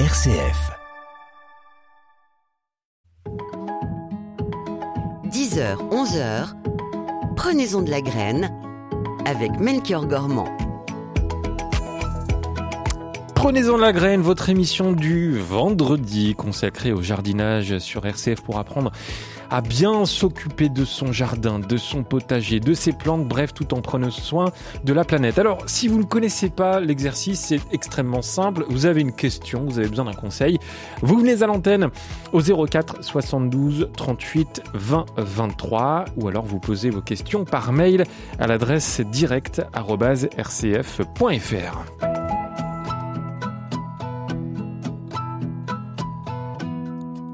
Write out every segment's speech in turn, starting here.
RCF. 10h, 11h, prenez-en de la graine avec Melchior Gormand. Prenez-en de la graine, votre émission du vendredi consacrée au jardinage sur RCF pour apprendre à bien s'occuper de son jardin, de son potager, de ses plantes, bref, tout en prenant soin de la planète. Alors, si vous ne connaissez pas l'exercice, c'est extrêmement simple. Vous avez une question, vous avez besoin d'un conseil. Vous venez à l'antenne au 04 72 38 20 23 ou alors vous posez vos questions par mail à l'adresse direct.rcf.fr.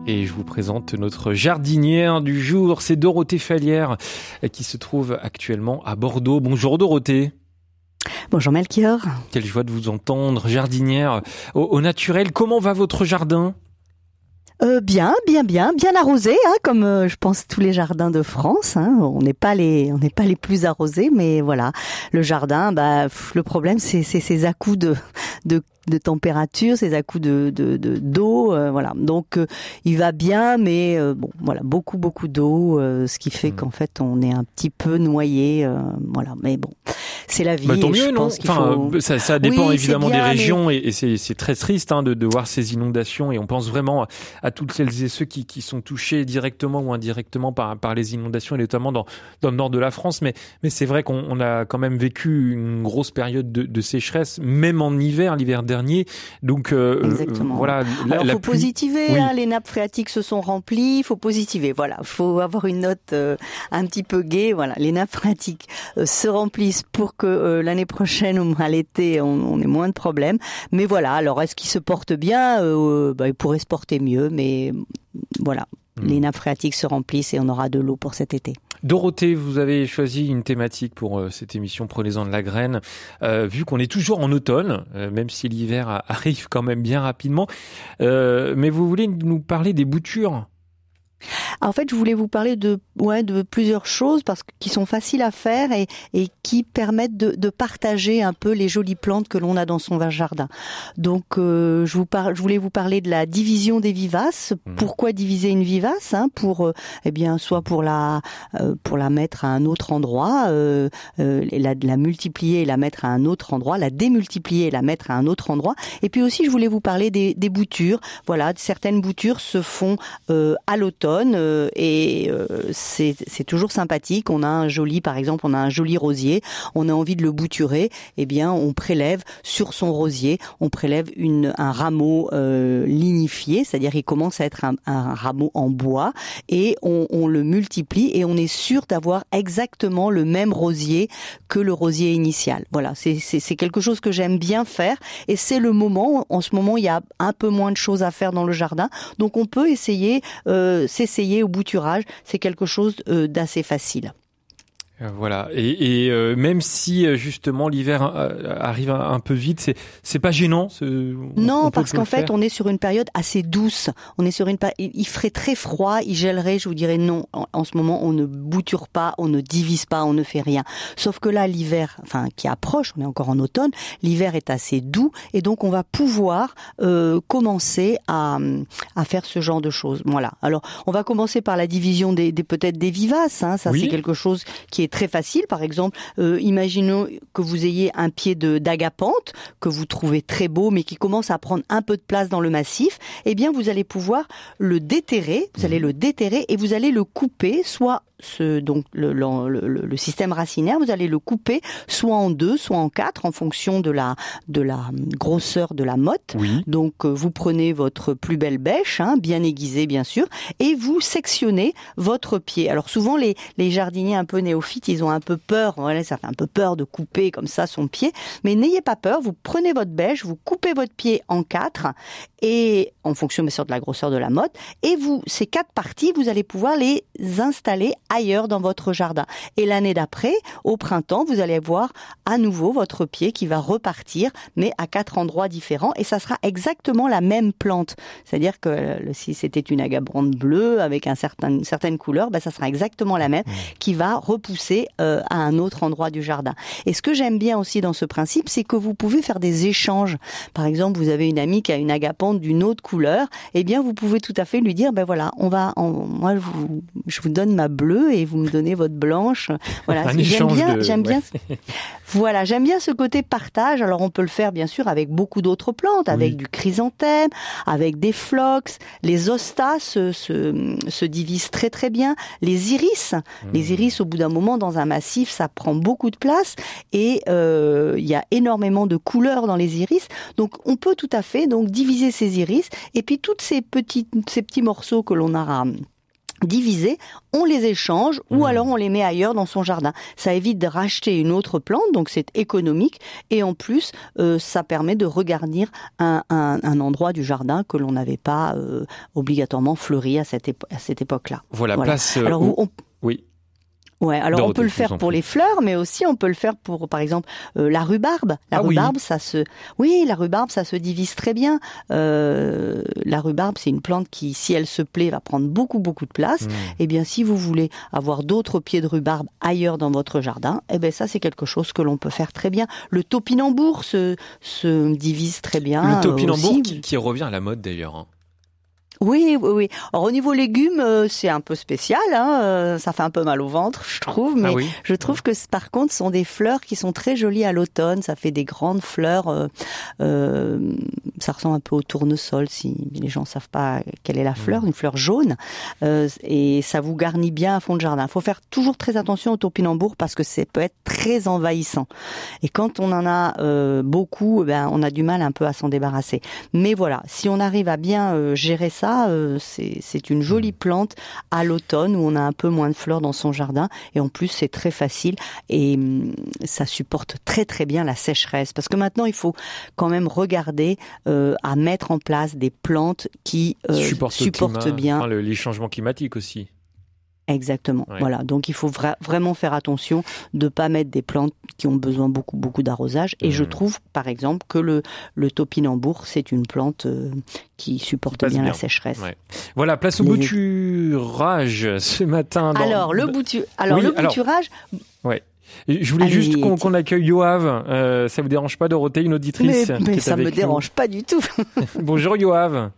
Et je vous présente notre jardinière du jour, c'est Dorothée Fallière, qui se trouve actuellement à Bordeaux. Bonjour Dorothée. Bonjour Melchior. Quelle joie de vous entendre, jardinière au, naturel. Comment va votre jardin? Euh, bien, bien, bien, bien arrosé, hein, comme euh, je pense tous les jardins de France. Hein. On n'est pas les, on n'est pas les plus arrosés, mais voilà, le jardin, bah, le problème c'est ces à-coups de, de de température, ces à-coups de d'eau, euh, voilà. Donc euh, il va bien, mais euh, bon, voilà, beaucoup beaucoup d'eau, ce qui fait hmm. qu'en fait on est un petit peu noyé, voilà. Mais bon, c'est la vie. Bah, tant mieux, non Enfin, ça, ça, dépend évidemment des régions et, c'est très triste hein, de, de, voir ces inondations et on pense vraiment à toutes celles et ceux qui, qui sont touchés directement ou indirectement par, par les inondations et notamment dans, dans le nord de la France. Mais, mais c'est vrai qu'on a quand même vécu une grosse période de, de sécheresse, même en hiver, l'hiver dernier. Donc euh, euh voilà. Il faut positiver. Hein, les nappes phréatiques se sont remplies. Il faut positiver. Voilà. Il faut avoir une note euh, un petit peu gaie. Voilà. Les nappes phréatiques se remplissent pour que l'année prochaine ou à l'été on, on, ait moins de problèmes. Mais voilà. Alors est-ce qu'il se porte bien? Bah, Il pourrait se porter mieux, mais voilà. Hmm. Les nappes phréatiques se remplissent et on aura de l'eau pour cet été. Dorothée, vous avez choisi une thématique pour euh, cette émission Prenez-en de la graine, euh, vu qu'on est toujours en automne, euh, même si l'hiver arrive quand même bien rapidement. mais vous voulez nous parler des boutures en fait, je voulais vous parler de, ouais, de plusieurs choses parce qui sont faciles à faire et, et qui permettent de, de, partager un peu les jolies plantes que l'on a dans son jardin. Donc, euh, je, vous parle, je voulais vous parler de la division des vivaces. Mmh. Pourquoi diviser une vivace hein, Pour, euh, eh bien, soit pour la, euh, pour la mettre à un autre endroit, la, la multiplier et la mettre à un autre endroit, la démultiplier et la mettre à un autre endroit. Et puis aussi, je voulais vous parler des, des boutures. Voilà, certaines boutures se font à l'automne euh, et euh, c'est toujours sympathique. On a un joli, par exemple, on a un joli rosier, on a envie de le bouturer, eh bien on prélève sur son rosier, on prélève une, un rameau euh, lignifié, c'est-à-dire il commence à être un, un, rameau en bois et on, on le multiplie et on est sûr d'avoir exactement le même rosier que le rosier initial. Voilà, c'est quelque chose que j'aime bien faire et c'est le moment. En ce moment, il y a un peu moins de choses à faire dans le jardin, donc on peut essayer. Euh, s'essayer au bouturage, c'est quelque chose euh, d'assez facile. Euh, voilà. Et, et euh, même si euh, justement l'hiver arrive un, peu vite, c'est c'est pas gênant. Non, parce qu'en fait, on est sur une période assez douce. On est sur une il ferait très froid, il gèlerait. Je vous dirais non. En, ce moment, on ne bouture pas, on ne divise pas, on ne fait rien. Sauf que là, l'hiver, enfin qui approche, on est encore en automne. L'hiver est assez doux et donc on va pouvoir euh, commencer à à faire ce genre de choses. Voilà. Alors, on va commencer par la division des, des peut-être des vivaces. Hein. Ça, c'est quelque chose qui est très facile. Par exemple, euh, imaginons que vous ayez un pied de d'agapante que vous trouvez très beau, mais qui commence à prendre un peu de place dans le massif. Eh bien, vous allez pouvoir le déterrer. Vous allez mmh. le déterrer et vous allez le couper, soit ce, donc le, le, le, système racinaire, vous allez le couper soit en deux, soit en quatre, en fonction de la de la grosseur de la motte. Donc euh, vous prenez votre plus belle bêche, hein, bien aiguisée bien sûr, et vous sectionnez votre pied. Alors souvent les, les jardiniers un peu néophytes ils ont un peu peur, voilà, ça fait un peu peur de couper comme ça son pied, mais n'ayez pas peur, vous prenez votre bêche, vous coupez votre pied en quatre, et en fonction bien sûr de la grosseur de la motte, et vous, ces quatre parties, vous allez pouvoir les installer ailleurs dans votre jardin. Et l'année d'après, au printemps, vous allez voir à nouveau votre pied qui va repartir, mais à quatre endroits différents, et ça sera exactement la même plante. C'est-à-dire que si c'était une agabrande bleue avec un certain, une certaine couleur, ben, ça sera exactement la même qui va repousser euh, à un autre endroit du jardin. Et ce que j'aime bien aussi dans ce principe, c'est que vous pouvez faire des échanges. Par exemple, vous avez une amie qui a une agapante d'une autre couleur, eh bien, vous pouvez tout à fait lui dire, ben voilà, on va, moi, je vous, je vous donne ma bleue et vous me donnez votre blanche. Voilà, j'aime bien, j'aime bien. Voilà, j'aime bien ce côté partage. Alors, on peut le faire bien sûr avec beaucoup d'autres plantes, avec du chrysanthème, avec des phlox. Les ostas se, se, se divisent très très bien. Les iris, les mmh. iris, au bout d'un moment, dans un massif, ça prend beaucoup de place et euh, il y a énormément de couleurs dans les iris. Donc, on peut tout à fait donc diviser ces iris et puis toutes ces petits ces petits morceaux que l'on a divisés, on les échange ou mmh. alors on les met ailleurs dans son jardin. Ça évite de racheter une autre plante, donc c'est économique et en plus euh, ça permet de regarnir un, endroit du jardin que l'on n'avait pas euh, obligatoirement fleuri à cette, à cette époque-là. Voilà, place. Euh, Oui. Ouais, alors on peut le faire pour les fleurs, mais aussi on peut le faire pour, par exemple, euh, la rhubarbe. La ah rhubarbe, ça se, oui, la rhubarbe, ça se divise très bien. Euh, la rhubarbe, c'est une plante qui, si elle se plaît, va prendre beaucoup, beaucoup de place. Hmm. Et eh bien, si vous voulez avoir d'autres pieds de rhubarbe ailleurs dans votre jardin, eh ben ça, c'est quelque chose que l'on peut faire très bien. Le topinambour se, se divise très bien. Le topinambour qui, qui, revient à la mode d'ailleurs. Hein. Oui, oui, oui. Alors au niveau légumes, euh, c'est un peu spécial. Hein, euh, ça fait un peu mal au ventre, je trouve. Mais ah je trouve que par contre, ce sont des fleurs qui sont très jolies à l'automne. Ça fait des grandes fleurs. Euh, euh, ça ressemble un peu au tournesol, si les gens savent pas quelle est la fleur, une fleur jaune. et ça vous garnit bien à fond de jardin. Il faut faire toujours très attention au topinambour parce que ça peut être très envahissant. Et quand on en a beaucoup, ben on a du mal un peu à s'en débarrasser. Mais voilà, si on arrive à bien gérer ça euh, c'est une jolie plante à l'automne où on a un peu moins de fleurs dans son jardin et en plus c'est très facile et hum, ça supporte très très bien la sécheresse parce que maintenant il faut quand même regarder euh, à mettre en place des plantes qui euh, supportent bien les changements climatiques aussi. Exactement. Voilà. Donc il faut vraiment faire attention de pas mettre des plantes qui ont besoin beaucoup beaucoup d'arrosage. Et je mmh. trouve, par exemple, que le le topinambour c'est une plante euh, qui supporte bien, la sécheresse. Voilà, place au bouturage ce matin. Alors le alors le bouturage. Ouais. Je voulais juste qu'on accueille Yoav. Euh, ça vous dérange pas, Dorothée, une auditrice Mais, mais ça me dérange pas du tout. Bonjour Yoav.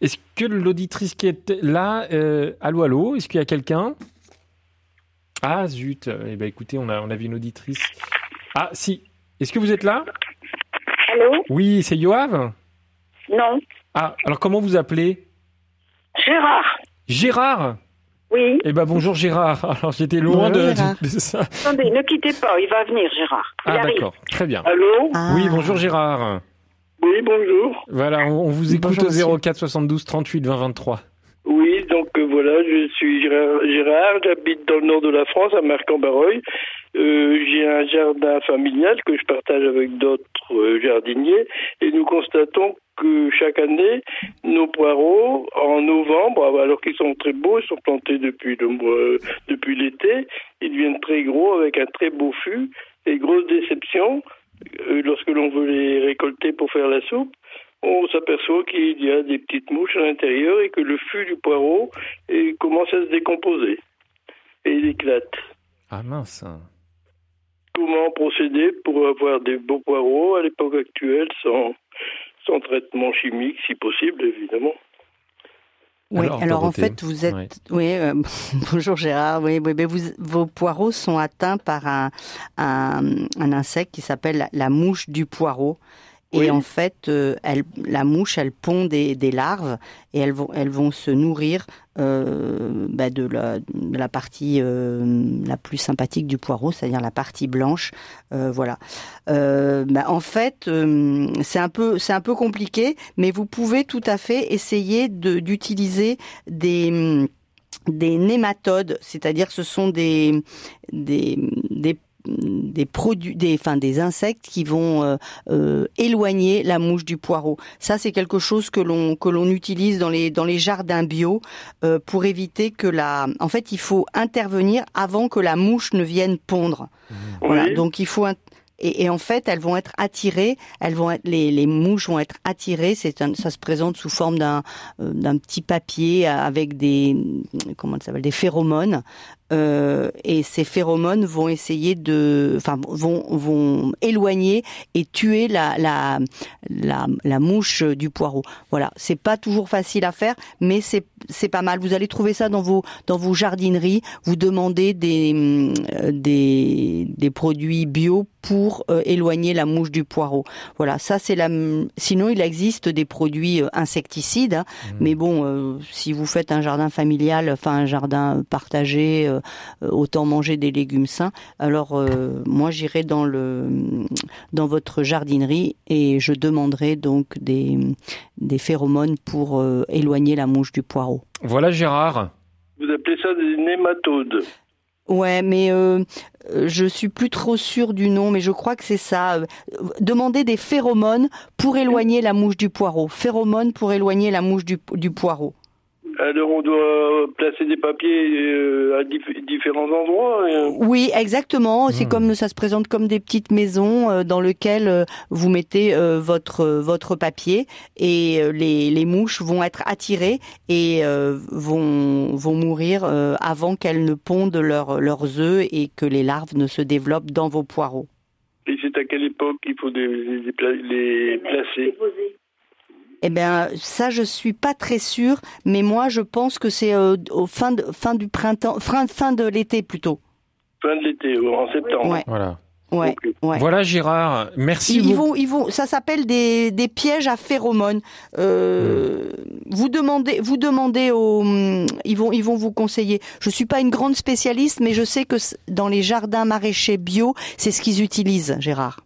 Est-ce que l'auditrice qui est là, euh, allô, allô, est-ce qu'il y a quelqu'un? Ah zut, eh ben écoutez, on, a, on avait une auditrice. Ah si, est-ce que vous êtes là? Allô? Oui, c'est Yoav? Non. Ah, alors comment vous appelez? Gérard. Gérard? Oui. Eh ben bonjour Gérard. Alors j'étais loin de, ça. Attendez, ne quittez pas, il va venir Gérard. ah d'accord, très bien. Allô? Oui, bonjour Gérard. Oui, bonjour. Voilà, on, vous écoute au 04 72 38 20 23. Oui, donc euh, voilà, je suis Gérard, j'habite dans le nord de la France, à Marc-en-Barreuil. Euh, j'ai un jardin familial que je partage avec d'autres euh, jardiniers et nous constatons que chaque année, nos poireaux, en novembre, alors qu'ils sont très beaux, ils sont plantés depuis le mois, depuis l'été, ils deviennent très gros avec un très beau fût. Et grosse déception, lorsque l'on veut les récolter pour faire la soupe, on s'aperçoit qu'il y a des petites mouches à l'intérieur et que le fût du poireau commence à se décomposer et il éclate. Ah mince. Comment procéder pour avoir des beaux poireaux à l'époque actuelle sans, sans traitement chimique, si possible, évidemment? Oui, alors, en fait, vous êtes. Oui, euh, bonjour Gérard. Oui, oui, vous, vos poireaux sont atteints par un, un, un insecte qui s'appelle la mouche du poireau. Et en fait, euh, elle, la mouche, elle pond des, des, larves et elles vont, elles vont se nourrir euh, bah de, la, de, la, partie euh, la plus sympathique du poireau, c'est-à-dire la partie blanche. Euh, voilà. Bah en fait, c'est un peu, c'est un peu compliqué, mais vous pouvez tout à fait essayer d'utiliser des des nématodes, c'est-à-dire ce sont des, des, des des produits, des, enfin des insectes qui vont euh, euh, éloigner la mouche du poireau. Ça, c'est quelque chose que l'on que l'on utilise dans les dans les jardins bio euh, pour éviter que la. En fait, il faut intervenir avant que la mouche ne vienne pondre. Oui. Voilà. Donc il faut. Et, et en fait, elles vont être attirées. Elles vont être, les, les mouches vont être attirées. C'est un, ça se présente sous forme d'un euh, d'un petit papier avec des comment ça s'appelle des phéromones. Euh, et ces phéromones vont essayer de, enfin, vont vont éloigner et tuer la la la, la mouche du poireau. Voilà, c'est pas toujours facile à faire, mais c'est c'est pas mal. Vous allez trouver ça dans vos dans vos jardineries. Vous demandez des euh, des des produits bio pour euh, éloigner la mouche du poireau. Voilà, ça c'est la. Sinon, il existe des produits euh, insecticides, hein. mais bon, euh, si vous faites un jardin familial, enfin un jardin partagé, euh, autant manger des légumes sains. Alors euh, moi, j'irai dans le dans votre jardinerie et je demanderai donc des des phéromones pour euh, éloigner la mouche du poireau. Voilà Gérard. Vous appelez ça des nématodes. Ouais, mais euh, euh, je suis plus trop sûre du nom, mais je crois que c'est ça. Euh, Demandez des phéromones pour éloigner la mouche du poireau. Phéromones pour éloigner la mouche du poireau. Alors on doit placer des papiers euh, à dif- différents endroits. euh. Oui, exactement. C'est Hmm. comme ça se présente comme des petites maisons euh, dans lesquelles euh, vous mettez euh, votre votre papier et euh, les, les mouches vont être attirées et euh, vont vont mourir euh, avant qu'elles ne pondent leurs leurs œufs et que les larves ne se développent dans vos poireaux. Et c'est à quelle époque il faut les placer? Eh bien, ça, je suis pas très sûre, mais moi, je pense que c'est euh, au fin de, fin du printemps, fin, fin de l'été plutôt. Fin de l'été, ou en septembre. Ouais, Voilà. ouais, Ok. ouais. Voilà Gérard. Merci Ils, ils beaucoup. vont, ils vont, ça s'appelle des, des pièges à phéromones. Euh, Vous demandez, vous demandez aux, ils vont, ils vont vous conseiller. Je suis pas une grande spécialiste, mais je sais que dans les jardins maraîchers bio, c'est ce qu'ils utilisent, Gérard.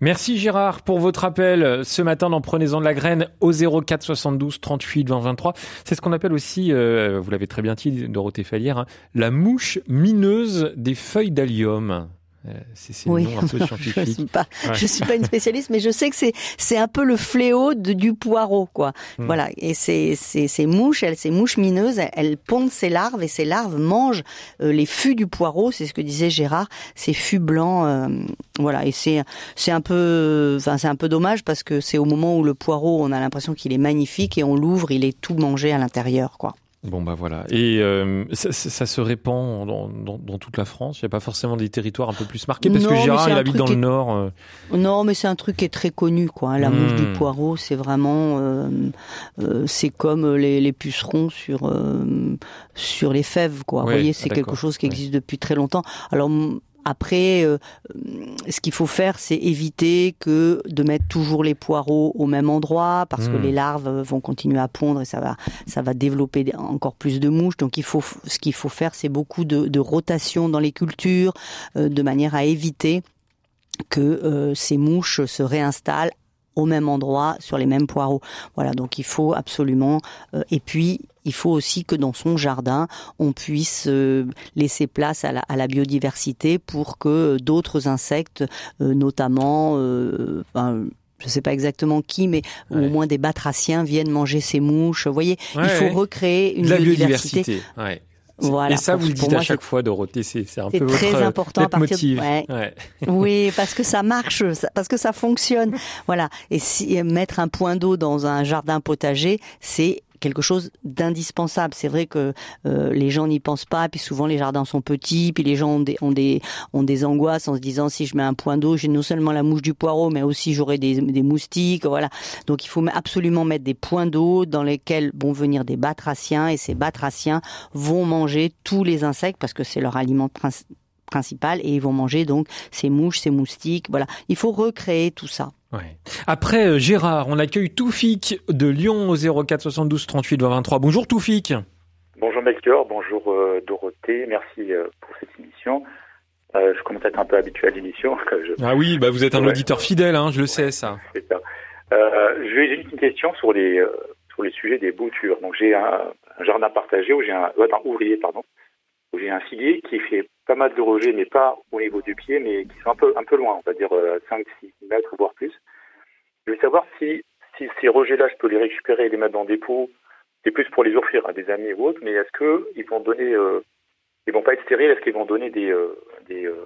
Merci Gérard pour votre appel ce matin dans Prenez-en de la graine au 04 72 38 20 23. C'est ce qu'on appelle aussi, euh, vous l'avez très bien dit Dorothée Fallière, hein, la mouche mineuse des feuilles d'allium. Euh, c'est un peu je suis pas, Ouais. je suis pas une spécialiste, mais je sais que c'est c'est un peu le fléau de, du poireau, quoi. Hmm. Voilà. Et ces ces ces mouches, elles, ces mouches mineuses, elles, elles pondent ces larves et ces larves mangent euh, les fûts du poireau. C'est ce que disait Gérard, ces fûts blancs. euh, voilà. Et c'est c'est un peu, enfin c'est un peu dommage parce que c'est au moment où le poireau, on a l'impression qu'il est magnifique et on l'ouvre, il est tout mangé à l'intérieur, quoi. Bon bah voilà. Et euh, ça, ça- ça se répand dans, dans, dans toute la France? Il n'y a pas forcément des territoires un peu plus marqués? Parce Non, que Gérard il habite dans le nord. euh, Non, mais c'est un truc qui est très connu, quoi. hein. La mouche du poireau, c'est vraiment, euh, euh, c'est comme les, les pucerons sur euh, sur les fèves, quoi. Vous voyez, c'est ah, quelque chose qui ouais. existe depuis très longtemps. Alors après, euh, ce qu'il faut faire, c'est éviter que de mettre toujours les poireaux au même endroit, parce que Hmm. les larves vont continuer à pondre et ça va ça va développer encore plus de mouches. Donc il faut ce qu'il faut faire, c'est beaucoup de, de rotation dans les cultures, euh, de manière à éviter que euh, ces mouches se réinstallent au même endroit sur les mêmes poireaux. Voilà, donc il faut absolument. euh, et puis il faut aussi que dans son jardin, on puisse euh, laisser place à la, à la biodiversité pour que d'autres insectes, euh, notamment, euh, enfin, je ne sais pas exactement qui, mais Ouais. au moins des batraciens viennent manger ces mouches. Vous voyez, il faut recréer une la biodiversité. biodiversité. Ouais. Voilà, Et ça, pour- vous le dites à chaque fois, Dorothée. C'est c'est un peu votre très important à partir de- ouais. Ouais. Oui, parce que ça marche, parce que ça fonctionne. Voilà. Et si euh, mettre un point d'eau dans un jardin potager, c'est quelque chose d'indispensable. C'est vrai que euh, les gens n'y pensent pas, puis souvent les jardins sont petits, puis les gens ont des, ont des, ont des angoisses en se disant si je mets un point d'eau, j'ai non seulement la mouche du poireau, mais aussi j'aurai des, des moustiques, voilà. Donc il faut absolument mettre des points d'eau dans lesquels vont venir des batraciens, et ces batraciens vont manger tous les insectes parce que c'est leur aliment princi- principal, et ils vont manger donc ces mouches, ces moustiques, voilà. Il faut recréer tout ça. Ouais. Après euh, Gérard, on accueille Toufik de Lyon au 04 72 38 20 23. Bonjour Toufik. Bonjour Melchior, bonjour euh, Dorothée, merci euh, pour cette émission. Euh, je commence à être un peu habitué à l'émission. je- Ah oui, bah vous êtes un Ouais. auditeur fidèle, hein, je le sais ça. c'est ça. Euh, je vais- j'ai une question sur les euh, sur les sujets des boutures. Donc j'ai un, un jardin partagé où j'ai un, euh, un ouvrier pardon, où j'ai un figuier qui fait pas mal de rejets, mais pas au niveau du pied, mais qui sont un peu, un peu loin, on va dire 5-6 mètres, voire plus. Je veux savoir si, si ces rejets-là, je peux les récupérer et les mettre dans des pots. C'est plus pour les offrir à des amis ou autres, mais est-ce qu'ils vont donner, euh, ils vont pas être stériles, est-ce qu'ils vont donner des, euh, des euh,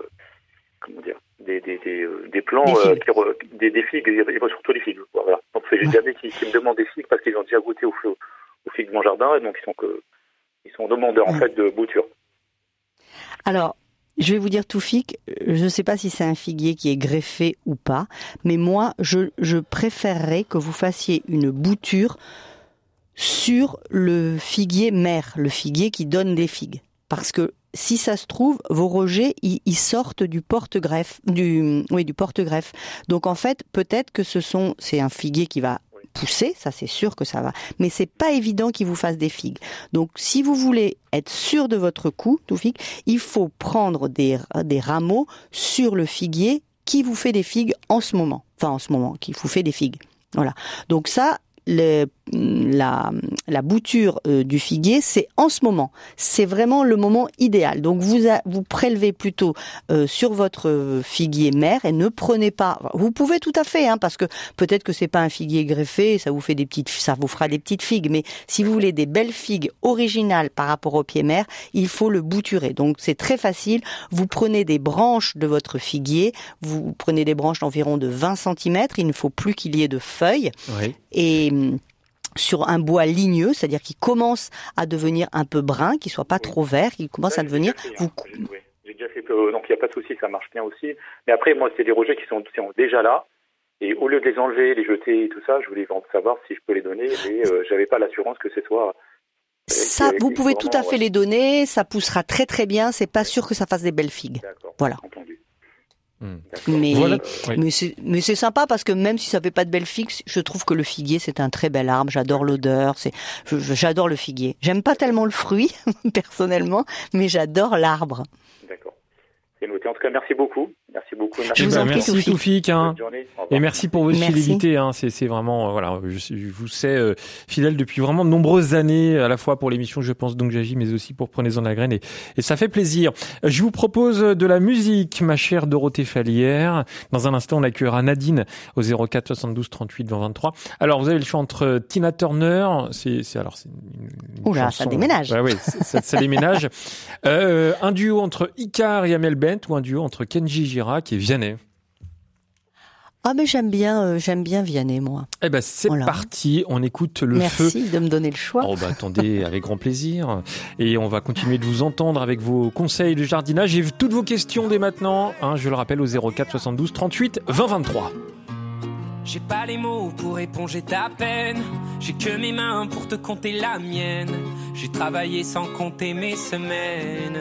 comment dire, des, des, des, des plans, Des euh, figues. qui re- des, des figues, et, surtout les figues. Voilà. Donc c'est des amis qui, qui me demandent des figues parce qu'ils ont déjà goûté aux, aux, figues de mon jardin, et donc ils sont que, ils sont demandeurs en Mm. fait de bouture. Alors, je vais vous dire Toufik, je ne sais pas si c'est un figuier qui est greffé ou pas, mais moi, je, préférerais que vous fassiez une bouture sur le figuier mère, le figuier qui donne des figues. Parce que si ça se trouve, vos rejets, ils sortent du porte-greffe, du, oui, du porte-greffe. Donc en fait, peut-être que ce sont, c'est un figuier qui va pousser, ça c'est sûr que ça va, mais c'est pas évident qu'il vous fasse des figues. Donc si vous voulez être sûr de votre coup, Toufik, il faut prendre des, des rameaux sur le figuier qui vous fait des figues en ce moment. Enfin en ce moment, qui vous fait des figues. Voilà. Donc ça, la, la bouture euh, du figuier, c'est en ce moment. C'est vraiment le moment idéal. Donc vous vous prélevez plutôt euh, sur votre figuier mère et ne prenez pas. Vous pouvez tout à fait, hein, parce que peut-être que c'est pas un figuier greffé, ça vous fait des petites, ça vous fera des petites figues. Mais si vous voulez des belles figues originales par rapport au pied mère, il faut le bouturer. Donc c'est très facile. Vous prenez des branches de votre figuier, vous prenez des branches d'environ de 20 cm. Il ne faut plus qu'il y ait de feuilles Oui. Et hum, sur un bois ligneux, c'est-à-dire qui commence à devenir un peu brun, qui soit pas trop vert, qui commence à devenir. déjà fait, hein. Vous, déjà fait, euh, donc il n'y a pas de souci, ça marche bien aussi. Mais après, moi, c'est des rejets qui sont, qui sont déjà là. Et au lieu de les enlever, les jeter et tout ça, je voulais savoir si je peux les donner. Mais euh, j'avais pas l'assurance que ce soit. ça, avec vous pouvez tout à fait ouais. les donner, ça poussera très très bien. C'est pas sûr que ça fasse des belles figues. Voilà. Entendu. Hmm. Mais Voilà. Oui. mais c'est mais c'est sympa parce que même si ça fait pas de belles figues, je trouve que le figuier c'est un très bel arbre. J'adore l'odeur, c'est j'adore le figuier. J'aime pas tellement le fruit personnellement, mais j'adore l'arbre. D'accord. C'est noté. En tout cas, merci beaucoup. Merci beaucoup. Je vous en prie, merci Toufik. Toufik. hein. Et merci pour votre Merci. fidélité. Hein. C'est, c'est vraiment, euh, voilà, je, suis- je vous sais euh, fidèle depuis vraiment de nombreuses années, à la fois pour l'émission Je pense donc j'agis, mais aussi pour Prenez-en la graine. Et, et ça fait plaisir. Euh, Je vous propose de la musique, ma chère Dorothée Fallière. Dans un instant, on accueillera Nadine au 04 72 38 20 23. Alors, vous avez le choix entre Tina Turner, c'est, c'est alors c'est Oula, chanson- ça déménage. Ouais, ouais, ça, ça- ça déménage. Euh, un duo entre Icar et Amel Bent ou un duo entre Kenji Girac et Vianney. Ah mais j'aime bien euh, j'aime bien Vianney moi. Eh ben c'est Voilà. parti, on écoute le feu. Merci de me donner le choix. Oh bah attendez, avec grand plaisir. Et on va continuer de vous entendre avec vos conseils de jardinage et toutes vos questions dès maintenant. hein, je le rappelle au 04 72 38 20 23. J'ai pas les mots pour éponger ta peine. J'ai que mes mains pour te compter la mienne. J'ai travaillé sans compter mes semaines.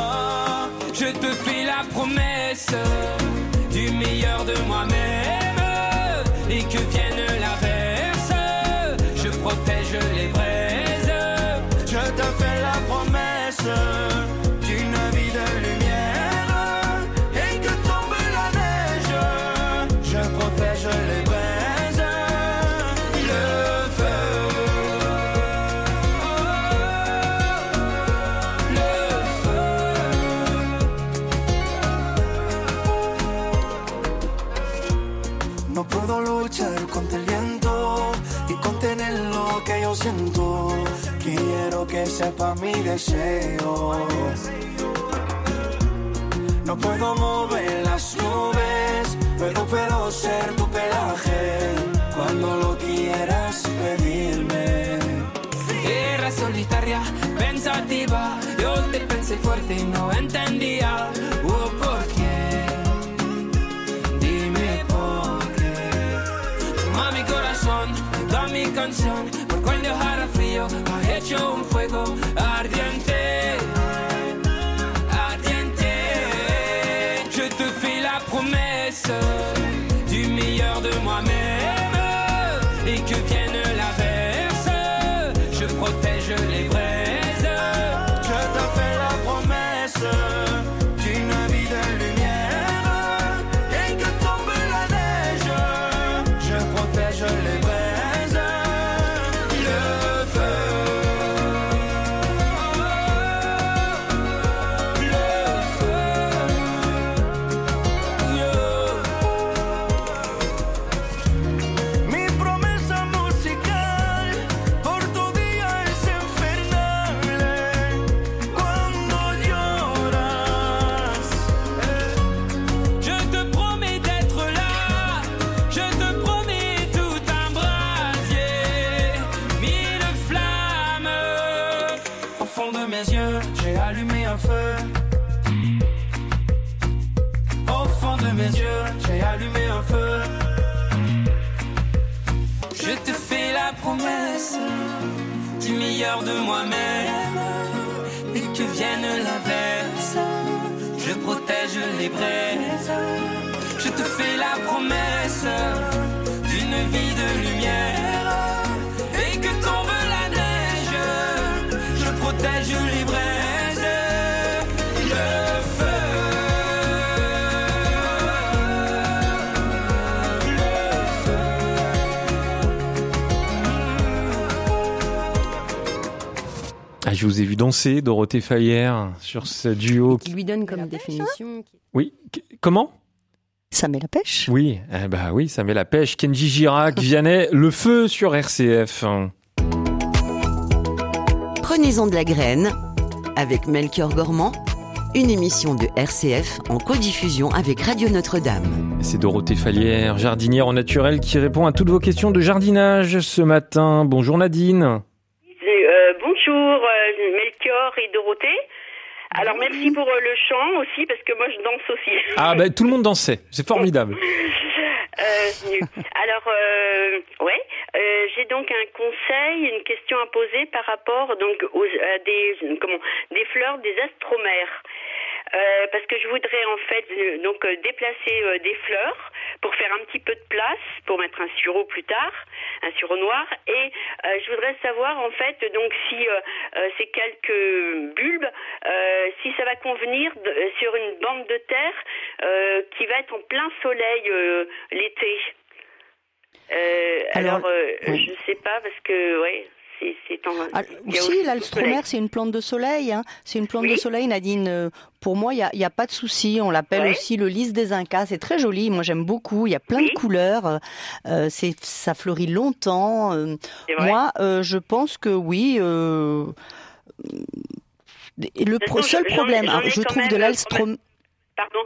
Fais la promesse du meilleur de moi-même sepa mi deseo. No puedo mover las nubes, pero puedo ser tu pelaje cuando lo quieras pedirme. Era solitaria, pensativa, yo te pensé fuerte y no entendía oh, por qué. Dime por qué. Toma mi corazón, toda mi canción, incendio, ha hecho un fuego. Dorothée Fayère, sur ce duo. Qui lui donne comme définition. Oui, qu- comment? Ça met la pêche. Oui, eh bah oui, ça met la pêche. Kenji Girac, Vianney, le feu sur RCF. Prenez-en de la graine avec Melchior Gormand, une émission de RCF en codiffusion avec Radio Notre-Dame. C'est Dorothée Fayère, jardinière en naturel, qui répond à toutes vos questions de jardinage ce matin. Bonjour Nadine. Euh, bonjour euh, Et Dorothée. Alors merci pour euh, le chant aussi parce que moi je danse aussi. Ah bah tout le monde dansait, c'est formidable. Euh. Alors euh, ouais, euh, j'ai donc un conseil, une question à poser par rapport donc aux à des comment des fleurs des astromères. Euh, parce que je voudrais en fait euh, donc euh, déplacer euh, des fleurs pour faire un petit peu de place pour mettre un sureau plus tard, un sureau noir et euh, je voudrais savoir en fait donc si euh, euh, ces quelques bulbes euh, si ça va convenir de- sur une bande de terre euh, qui va être en plein soleil euh, l'été. Euh, alors, Alors, euh, oui. je sais pas parce que ouais, c'est c'est en Ah, a si, aussi l'alstromère, c'est une plante de soleil. hein. C'est une plante Oui. de soleil, Nadine. Euh, Pour moi, il n'y a, pas de souci. On l'appelle Ouais. aussi le lys des Incas. C'est très joli. Moi, j'aime beaucoup. Il y a plein Oui. de couleurs. Euh, c'est, ça fleurit longtemps. Euh, c'est moi, euh, je pense que oui. le pro- seul problème, hein, je trouve de euh, l'alstrom... Pardon,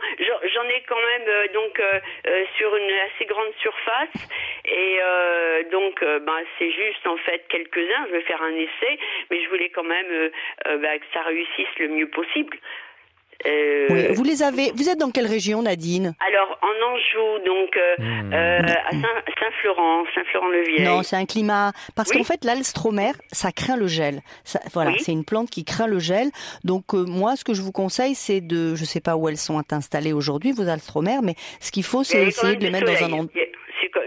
j'en ai quand même euh, donc euh, euh, sur une assez grande surface et donc ben, c'est juste en fait quelques-uns. Je vais faire un essai, mais je voulais quand même ben, que ça réussisse le mieux possible. Euh, Oui, vous les avez. Vous êtes dans quelle région, Nadine? Alors en Anjou, donc euh, Hmm. euh, à Saint- Saint-Florent, Saint-Florent-le-Vieil. Non, c'est un climat. Parce Oui. qu'en fait, l'alstromère, ça craint le gel. Ça, voilà, Oui. c'est une plante qui craint le gel. Donc euh, moi, ce que je vous conseille, c'est de, je sais pas où elles sont installées aujourd'hui, vos alstromères, mais ce qu'il faut, Il c'est essayer de les mettre dans un endroit. Il y a-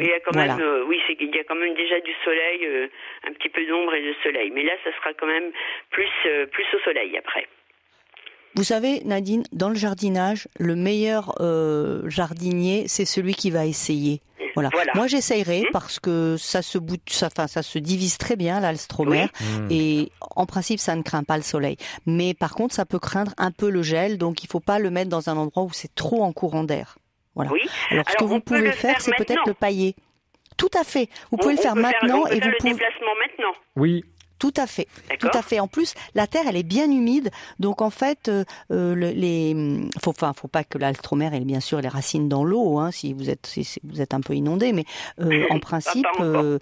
Il quand Voilà. même, euh, oui, qu'il y a quand même déjà du soleil, euh, un petit peu d'ombre et de soleil. Mais là, ça sera quand même plus, euh, plus au soleil après. Vous savez, Nadine, dans le jardinage, le meilleur euh, jardinier, c'est celui qui va essayer. Voilà. Voilà. Moi, j'essayerai Mhm. parce que ça se bout, ça, enfin, ça se divise très bien l'alstromère Hmm. et en principe, ça ne craint pas le soleil. Mais par contre, ça peut craindre un peu le gel, donc il faut pas le mettre dans un endroit où c'est trop en courant d'air. Voilà. Oui. Alors, ce que on vous pouvez faire, faire c'est peut-être le pailler. Tout à fait. Vous pouvez On- le on faire peut maintenant on peut et faire vous le pouvez. déplacement maintenant. Oui, Tout à fait. Tout à fait. En plus, la terre, elle est bien humide, donc en fait, euh, euh, le- les, hum, faut, enfin, faut pas que l'alstromère ait bien sûr les racines dans l'eau, hein, si vous êtes, si, si vous êtes un peu inondé, mais euh, en principe, euh,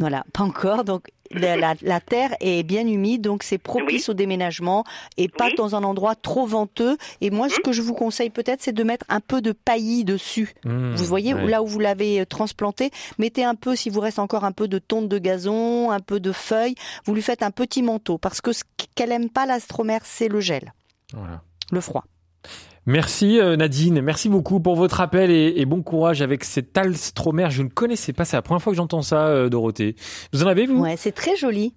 voilà, pas encore. Donc la, la- la terre est bien humide, donc c'est propice au déménagement et pas Oui. dans un endroit trop venteux. Et moi, ce que je vous conseille peut-être, c'est de mettre un peu de paillis dessus. Hmm, Vous voyez, ouais. là où vous l'avez euh, transplanté, mettez un peu, si vous reste encore un peu de tonte de gazon, un peu de feuilles, vous lui faites un petit manteau. Parce que ce qu'elle aime pas, l'astromère, c'est le gel, Voilà. le froid. Merci euh, Nadine, merci beaucoup pour votre appel et, et bon courage avec cet alstromère. Je ne connaissais pas, c'est la première fois que j'entends ça, euh, Dorothée. Vous en avez vous? Ouais, c'est très joli.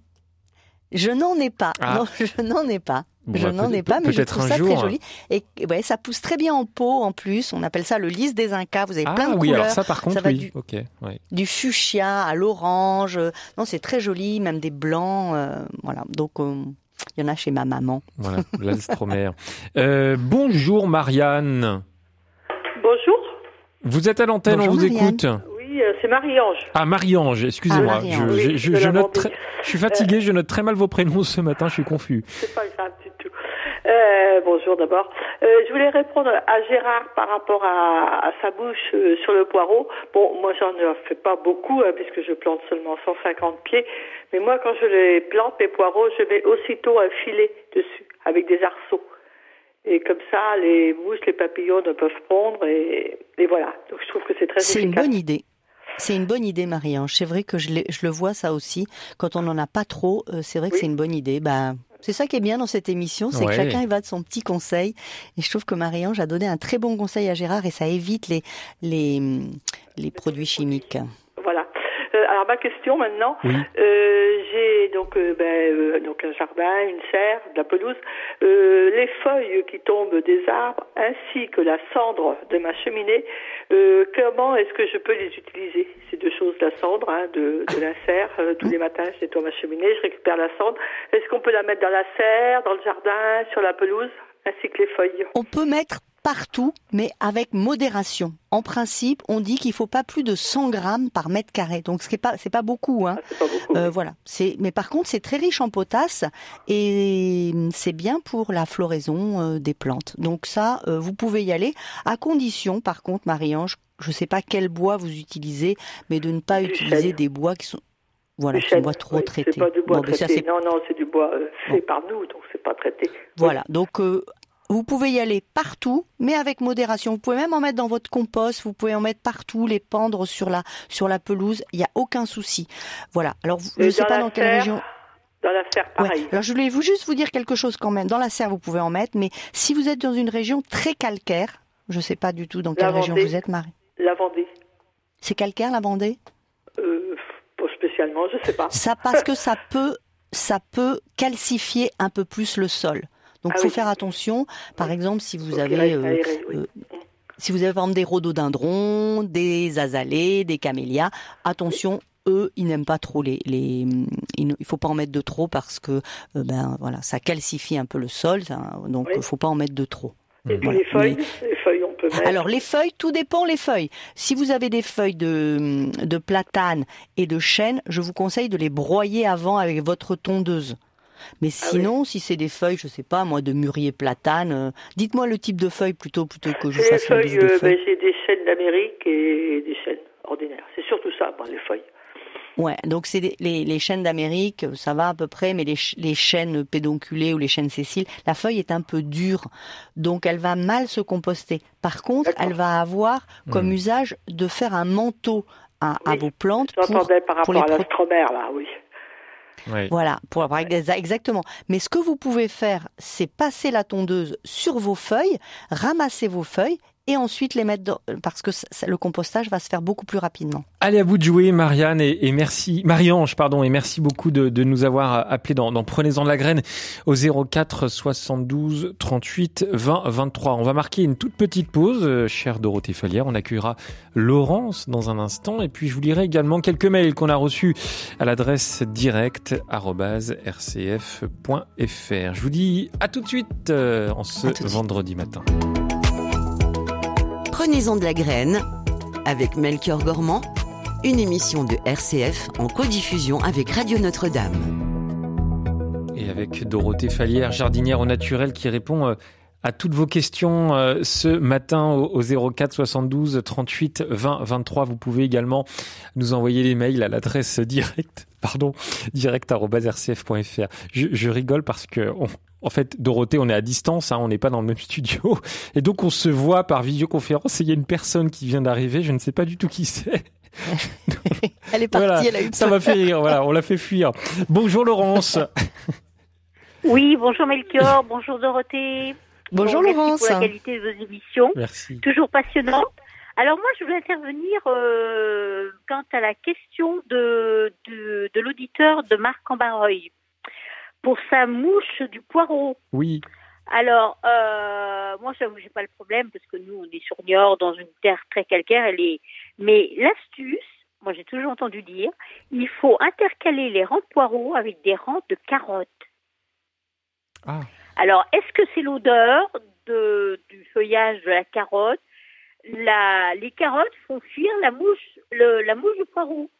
Je n'en ai pas. Ah. Non, je n'en ai pas. Bon, je bah, n'en ai pas, mais je trouve ça jour. très joli. Et ouais, ça pousse très bien en pot en plus. On appelle ça le lys des Incas. Vous avez Ah plein de oui, couleurs. alors ça par contre, va oui. du- Ok, ouais. du fuchsia à l'orange. Non, c'est très joli, même des blancs. euh, voilà. Donc, euh, il y en a chez ma maman. Voilà, l'alstromère. Euh, bonjour Marianne. Bonjour. Vous êtes à l'antenne, on vous Marianne. écoute. Oui, euh, c'est Marie-Ange. Ah Marie-Ange, excusez-moi. Ah, Marie-Ange. je, Oui, je- de je note très- je suis fatigué, je note très mal vos prénoms ce matin, je suis confus. C'est pas grave du. Euh, bonjour d'abord. Euh, je voulais répondre à Gérard par rapport à, à sa bouche euh, sur le poireau. Bon, moi j'en fais pas beaucoup hein, puisque je plante seulement 150 pieds. Mais moi quand je les plante, mes poireaux, je mets aussitôt un filet dessus avec des arceaux. Et comme ça, les mouches, les papillons ne peuvent pondre et, et voilà. Donc je trouve que c'est très C'est une bonne idée. C'est une bonne idée, Marie-Ange. C'est vrai que je, je le vois ça aussi. Quand on n'en a pas trop, euh, c'est vrai que Oui. c'est une bonne idée. Bah, c'est ça qui est bien dans cette émission, c'est Ouais. que chacun y va de son petit conseil. Et je trouve que Marie-Ange a donné un très bon conseil à Gérard et ça évite les, les, les produits chimiques. Voilà. Euh, alors ma question maintenant, Oui. euh, j'ai donc euh, ben, euh, donc un jardin, une serre, de la pelouse, Euh, les feuilles qui tombent des arbres ainsi que la cendre de ma cheminée. Euh, comment est-ce que je peux les utiliser Ces deux choses, la cendre hein, de, de la serre. euh, tous les matins, je nettoie ma cheminée, je récupère la cendre. Est-ce qu'on peut la mettre dans la serre, dans le jardin, sur la pelouse, ainsi que les feuilles On peut mettre partout, mais avec modération. En principe, on dit qu'il faut pas plus de 100 grammes par mètre carré. Donc, ce qui est pas, c'est pas beaucoup, hein. Ah, C'est pas beaucoup. Euh, voilà. C'est, mais par contre, c'est très riche en potasse et c'est bien pour la floraison euh, des plantes. Donc ça, euh, vous pouvez y aller, à condition, par contre, Marie-Ange, je sais pas quel bois vous utilisez, mais de ne pas Du utiliser chêne. des bois qui sont, voilà, chêne, bois trop oui. C'est pas du bois Bon, ça, traité. c'est- non, non, c'est du bois euh, fait Bon. par nous, donc c'est pas traité. Voilà. Donc, euh, vous pouvez y aller partout, mais avec modération. Vous pouvez même en mettre dans votre compost, vous pouvez en mettre partout, les pendre sur la, sur la pelouse. Il n'y a aucun souci. Voilà. Alors, je ne sais pas dans quelle région. Dans la serre, Ouais. pareil. Alors je voulais vous juste vous dire quelque chose quand même. Dans la serre, vous pouvez en mettre, mais si vous êtes dans une région très calcaire, je ne sais pas du tout dans quelle région vous êtes, Marie. La Vendée. C'est calcaire la Vendée? Euh, spécialement, je sais pas. Ça parce que ça peut ça peut calcifier un peu plus le sol. Donc Ah faut oui. faire attention. Par exemple, si vous avez euh, aéré, oui. euh, si vous avez par exemple des rhododendrons, des azalées, des camélias, attention, eux, ils n'aiment pas trop les, les il ne il faut pas en mettre de trop parce que euh, ben voilà, ça calcifie un peu le sol, ça- donc il faut pas en mettre de trop. Et puis Voilà. les feuilles, les feuilles, on peut mettre. Alors les feuilles, tout dépend les feuilles. Si vous avez des feuilles de, de platane et de chêne, je vous conseille de les broyer avant avec votre tondeuse. Mais Ah sinon, si c'est des feuilles, je sais pas moi, de mûrier platane, euh, dites-moi le type de feuille plutôt plutôt que je fasse une feuilles, liste de euh, feuilles. ben, j'ai des chênes d'Amérique et des chênes ordinaires. C'est surtout ça, les feuilles. Ouais, donc c'est les, les chênes d'Amérique, ça va à peu près, mais les, les chênes pédonculés ou les chênes Cécile, la feuille est un peu dure, donc elle va mal se composter. Par contre, elle va avoir comme Hmm. usage de faire un manteau à, vos plantes pour J'entendais par pour rapport les à l'astromère, là, oui. Voilà, pour avoir exa- exactement. Mais ce que vous pouvez faire, c'est passer la tondeuse sur vos feuilles, ramasser vos feuilles et ensuite les mettre dans, parce que le compostage va se faire beaucoup plus rapidement. Allez à vous de jouer, Marianne, et, et merci, Marie-Ange, pardon, et merci beaucoup de, de nous avoir appelé dans, dans Prenez-en de la graine au 04 72 38 20 23. On va marquer une toute petite pause, euh, chère Dorothée Fallière. On accueillera Laurence dans un instant, et puis je vous lirai également quelques mails qu'on a reçus à l'adresse direct@rcf.fr. Je vous dis à tout de suite euh, en ce vendredi matin. Prenez-en de la graine avec Melchior Gormand, une émission de RCF en codiffusion avec Radio Notre-Dame. Et avec Dorothée Fallière, jardinière au naturel, qui répond euh, à toutes vos questions euh, ce matin au, au 04 72 38 20 23. Vous pouvez également nous envoyer les mails à l'adresse direct, pardon, direct@rcf.fr. Je, je rigole parce que on- en fait, Dorothée, on est à distance, hein, on n'est pas dans le même studio, et donc on se voit par visioconférence. Et il y a une personne qui vient d'arriver, je ne sais pas du tout qui c'est. Elle est partie, Voilà, elle a eu ça peur. m'a fait rire. Voilà, on l'a fait fuir. Bonjour Laurence. Oui, bonjour Melchior, bonjour Dorothée. Bonjour Bon, Laurence. Merci pour la qualité de vos émissions, Merci. toujours passionnantes. Alors moi, je voulais intervenir euh, quant à la question de, de, de l'auditeur de Marc Ambareuil pour sa mouche du poireau. Oui. Alors, euh, moi, j'avoue, j'ai pas le problème parce que nous, on est sur Niort, dans une terre très calcaire. Elle est... Mais l'astuce, moi, j'ai toujours entendu dire, il faut intercaler les rangs de poireaux avec des rangs de carottes. Ah. Alors, est-ce que c'est l'odeur de, du feuillage de la carotte? La, Les carottes font fuir la mouche, le, la mouche du poireau.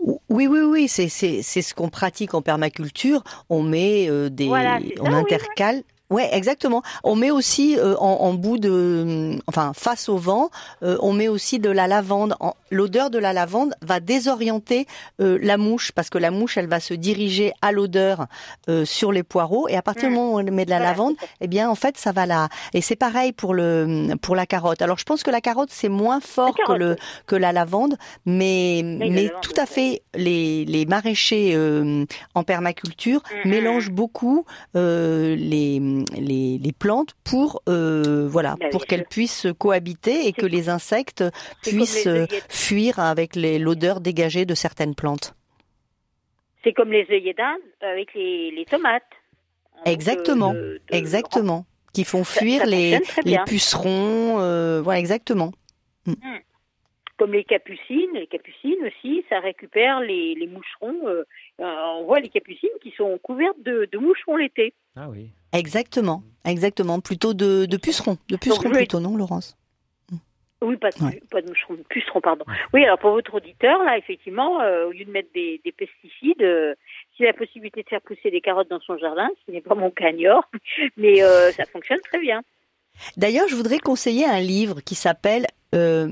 Oui, oui, oui, c'est ce qu'on pratique en permaculture. On met euh, des, Voilà, on ça, oui, intercale Ouais, exactement. On met aussi euh, en, en, bout de, enfin face au vent, euh, on met aussi de la lavande. L'odeur de la lavande va désorienter euh, la mouche parce que la mouche, elle va se diriger à l'odeur euh, sur les poireaux et à partir du moment où on met de la lavande, eh bien en fait ça va là. Et c'est pareil pour le pour la carotte. Alors je pense que la carotte c'est moins fort que le que la lavande, mais mais, mais tout à fait les les maraîchers en permaculture mm -hmm. mélangent beaucoup les les, les, plantes pour euh, voilà Bah pour qu'elles puissent cohabiter et que les insectes puissent euh, les fuir avec l'odeur dégagée de certaines plantes. C'est comme les œillets d'Inde avec les, les tomates. Exactement, de, de, exactement, qui font fuir ça, ça les, pucerons, euh, voilà exactement. Mm. Comme les capucines, les capucines aussi, ça récupère les, les moucherons. Euh, on voit les capucines qui sont couvertes de, de moucherons l'été. Ah oui. Exactement, exactement. Plutôt de, de pucerons, de pucerons Donc, plutôt, non, Laurence? Oui, pas de, ouais. pas de moucherons, pucerons, pardon. Oui, alors pour votre auditeur, là, effectivement, euh, au lieu de mettre des, des pesticides, euh, s'il a la possibilité de faire pousser des carottes dans son jardin, ce n'est pas mon cas mais euh, ça fonctionne très bien. D'ailleurs, je voudrais conseiller un livre qui s'appelle euh,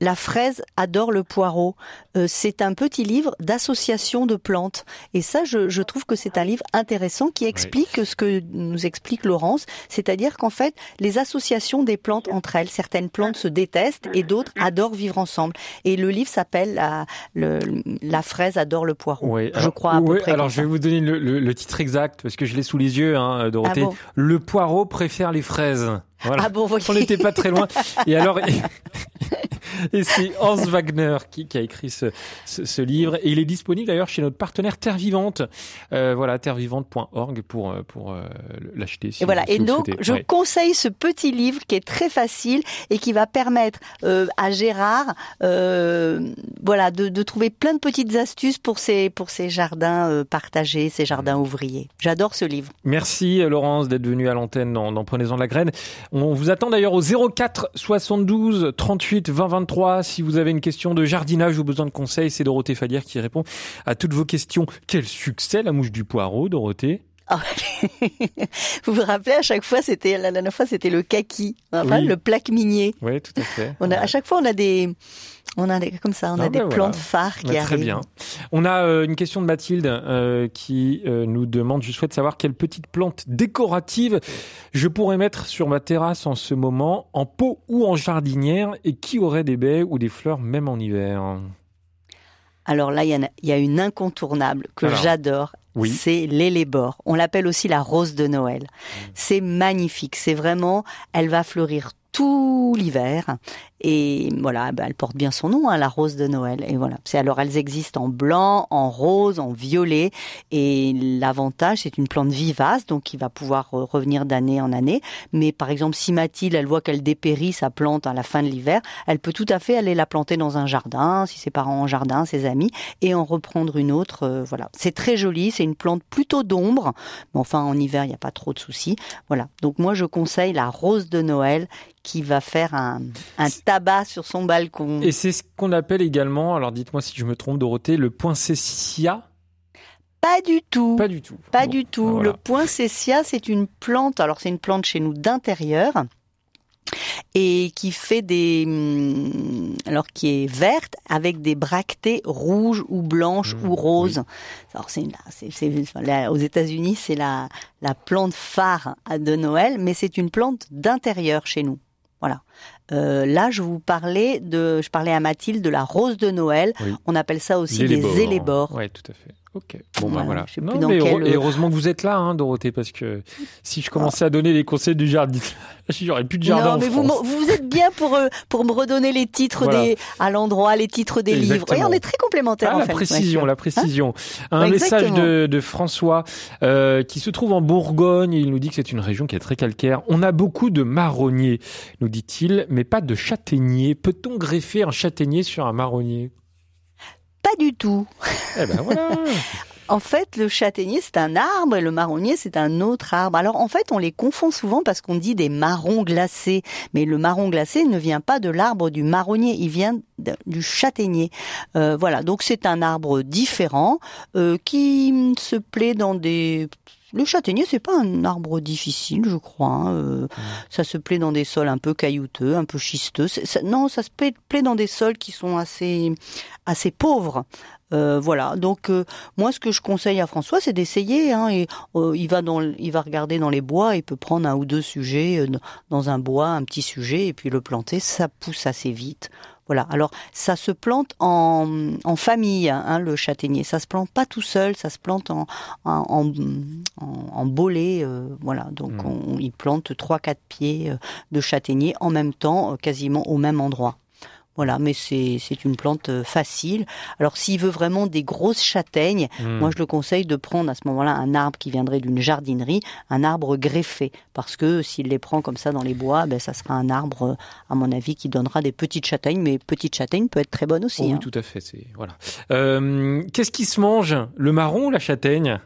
la fraise adore le poireau. Euh, c'est un petit livre d'association de plantes. Et ça, je, je trouve que c'est un livre intéressant qui explique oui. ce que nous explique Laurence, c'est-à-dire qu'en fait, les associations des plantes entre elles, certaines plantes se détestent et d'autres adorent vivre ensemble. Et le livre s'appelle la, le, la fraise adore le poireau. Oui, je crois à peu près. Alors, je vais vous donner le, le, le, titre exact parce que je l'ai sous les yeux, hein, Dorothée. Ah bon le poireau préfère les fraises. Voilà. Ah bon, voyez. On n'était pas très loin. Et alors, et c'est Hans Wagner qui, qui a écrit ce, ce, ce, livre. Et il est disponible d'ailleurs chez notre partenaire Terre Vivante. Euh, voilà, terrevivante.org pour, pour euh, l'acheter. Si et voilà. Si et donc, souhaitez. je ouais. conseille ce petit livre qui est très facile et qui va permettre euh, à Gérard, euh, voilà, de, de, trouver plein de petites astuces pour ses, pour ses jardins euh, partagés, ses jardins ouvriers. J'adore ce livre. Merci Laurence d'être venue à l'antenne dans, dans Prenez-en de la graine. On vous attend d'ailleurs au 04 72 38 20 23 si vous avez une question de jardinage ou besoin de conseils. C'est Dorothée Falière qui répond à toutes vos questions. Quel succès la mouche du poireau, Dorothée? vous vous rappelez à chaque fois c'était la dernière fois c'était le kaki, enfin oui. le plaque minier. Oui, tout à fait. On a à chaque fois on a des on a des, comme ça, on ah a ben des voilà. plantes phares qui arrivent. Très bien. On a euh, une question de Mathilde euh, qui euh, nous demande, je souhaite savoir quelle petite plante décorative je pourrais mettre sur ma terrasse en ce moment, en pot ou en jardinière, et qui aurait des baies ou des fleurs même en hiver? Alors là, il y, y, a une incontournable que j'adore. Oui. C'est l'élébore. On l'appelle aussi la rose de Noël. Mmh. C'est magnifique. C'est vraiment, elle va fleurir tout l'hiver et voilà, ben, elle porte bien son nom, hein, la rose de Noël. Et voilà. C'est alors elles existent en blanc, en rose, en violet. Et l'avantage, c'est une plante vivace, donc qui va pouvoir revenir d'année en année. Mais par exemple, si Mathilde, elle voit qu'elle dépérit sa plante à la fin de l'hiver, elle peut tout à fait aller la planter dans un jardin, si ses parents ont un jardin, ses amis, et en reprendre une autre. Euh, voilà. C'est très joli. C'est une plante plutôt d'ombre. Mais enfin, en hiver, il n'y a pas trop de soucis. Voilà. Donc moi, je conseille la rose de Noël qui va faire un, un tabac sur son balcon. Et c'est ce qu'on appelle également, alors dites-moi si je me trompe Dorothée, le poinsettia pas du tout. Pas du tout. Pas bon, du tout. Voilà. Le poinsettia, c'est une plante, alors c'est une plante chez nous d'intérieur et qui fait des hum, alors qui est verte avec des bractées rouges ou blanches mmh, ou roses. Oui. Alors c'est c'est aux États-Unis, c'est la la plante phare de Noël, mais c'est une plante d'intérieur chez nous. Voilà. Euh, là, je vous parlais de, je parlais à Mathilde de la rose de Noël. Oui. On appelle ça aussi les élébores. Oui, tout à fait. Ok. Bon voilà, ben voilà. Non, mais quel... Et heureusement que vous êtes là, hein, Dorothée, parce que si je commençais à donner les conseils du jardin, j'aurais plus de jardin. Non, mais vous, vous êtes bien pour euh, pour me redonner les titres voilà. des à l'endroit, les titres des Exactement. livres. Voyez, on est très complémentaires. Ah, en la fait. précision, la précision. Hein Un message de, de François euh, qui se trouve en Bourgogne. Il nous dit que c'est une région qui est très calcaire. On a beaucoup de marronniers, nous dit-il, mais pas de châtaigniers. Peut-on greffer un châtaignier sur un marronnier? Pas du tout. Eh ben voilà. En fait, le châtaignier, c'est un arbre et le marronnier, c'est un autre arbre. Alors, en fait, on les confond souvent parce qu'on dit des marrons glacés. Mais le marron glacé ne vient pas de l'arbre du marronnier, il vient du châtaignier. Euh, voilà, donc c'est un arbre différent euh, qui se plaît dans des le châtaignier, c'est pas un arbre difficile, je crois. hein, euh, Ça se plaît dans des sols un peu caillouteux, un peu schisteux. Ça- non, ça se plaît, plaît dans des sols qui sont assez, assez pauvres. Euh, voilà. Donc euh, moi, ce que je conseille à François, c'est d'essayer. Hein, et il va dans, il va regarder dans les bois. Il peut prendre un ou deux sujets dans un bois, un petit sujet, et puis le planter. Ça pousse assez vite. Voilà. Alors, ça se plante en, en famille, hein, le châtaignier. Ça se plante pas tout seul, ça se plante en, en, en, en- bolée. euh, voilà. Donc, on, il plante trois, quatre pieds euh, de châtaignier en même temps, euh, quasiment au même endroit. Voilà, mais c'est une plante euh, facile. Alors s'il veut vraiment des grosses châtaignes, Mm. moi je le conseille de prendre à ce moment-là un arbre qui viendrait d'une jardinerie, un arbre greffé, parce que s'il les prend comme ça dans les bois, ben ça sera un arbre, euh, à mon avis, qui donnera des petites châtaignes, mais petite châtaigne peut être très bonne aussi. Oh oui, hein. tout à fait. C'est voilà. Euh, Qu'est-ce qui se mange Le marron ou la châtaigne?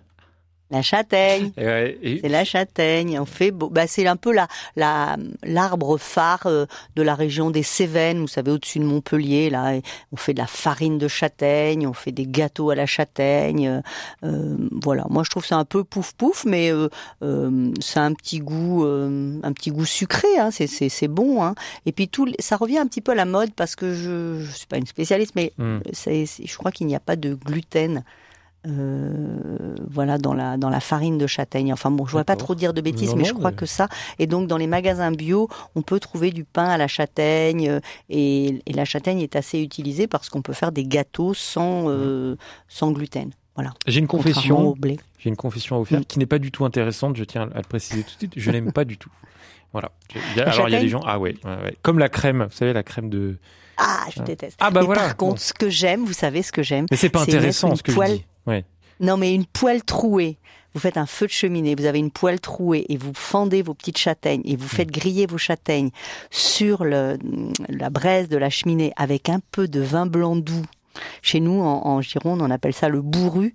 La châtaigne. Ouais, et- C'est la châtaigne. On fait, beau- bah c'est un peu la la l'arbre phare euh, de la région des Cévennes. Vous savez, au-dessus de Montpellier, là, on fait de la farine de châtaigne, on fait des gâteaux à la châtaigne. euh, voilà. Moi, je trouve ça un peu pouf pouf, mais euh, euh, c'est un petit goût, euh, un petit goût sucré. Hein, c'est c'est c'est bon. Hein. Et puis tout, ça revient un petit peu à la mode parce que je je suis pas une spécialiste, mais Mm. c'est c'est- je crois qu'il n'y a pas de gluten. Euh, voilà dans la dans la farine de châtaigne. Enfin bon, je voudrais pas trop dire de bêtises, Non, mais je crois mais- que ça. Et donc dans les magasins bio, on peut trouver du pain à la châtaigne euh, et, et la châtaigne est assez utilisée parce qu'on peut faire des gâteaux sans euh, sans gluten. Voilà. J'ai une confession. J'ai une confession à vous faire qui n'est pas du tout intéressante. Je tiens à le préciser tout de suite. Je n'aime pas du tout. Voilà. Je- il y a- La alors il y a des gens. Ah ouais, ouais, ouais. Comme la crème. Vous savez la crème de. Ah, je Ah. déteste. Ah bah Mais voilà. Par contre, Bon. ce que j'aime, vous savez ce que j'aime. Mais c'est pas mettre intéressant une ce que poêle- je dis. Ouais. Non, mais une poêle trouée. Vous faites un feu de cheminée, vous avez une poêle trouée et vous fendez vos petites châtaignes et vous faites griller vos châtaignes sur le, la braise de la cheminée avec un peu de vin blanc doux. Chez nous, en, en Gironde, on appelle ça le bourru.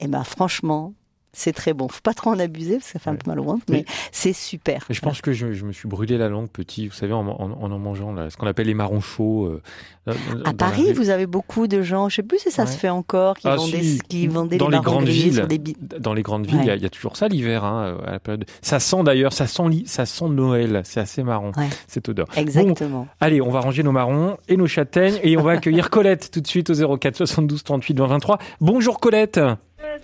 Et ben, franchement, c'est très bon. Faut pas trop en abuser parce que ça fait un peu mal au ventre, mais Mais- c'est super. Je pense que je, je me suis brûlé la langue petit, vous savez, en en, en, en mangeant là, ce qu'on appelle les marrons chauds. euh, À Paris, vous avez beaucoup de gens, je sais plus si ça Ouais. se fait encore, qui Ah, vendaient, si. qui vendaient dans les grandes villes, sur des bi- dans les grandes villes, il y a- Ouais. il y, a toujours ça l'hiver, hein, à la période. Ça sent d'ailleurs, ça sent, ça sent Noël. C'est assez marrant cette odeur. Exactement. Bon, allez, on va ranger nos marrons et nos châtaignes et on va accueillir Colette tout de suite au 04 72 38 20 23. Bonjour Colette.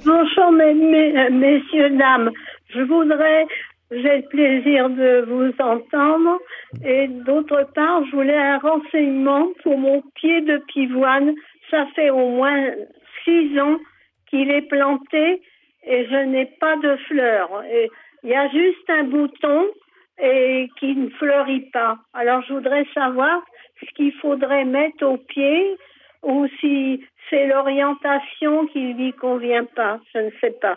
Bonjour mes- mes- messieurs, dames. Je voudrais, j'ai le plaisir de vous entendre. Et d'autre part, je voulais un renseignement pour mon pied de pivoine. Ça fait au moins six ans qu'il est planté et je n'ai pas de fleurs. Il y a juste un bouton et qui ne fleurit pas. Alors je voudrais savoir ce qu'il faudrait mettre au pied ou si c'est l'orientation qui lui convient pas. Je ne sais pas.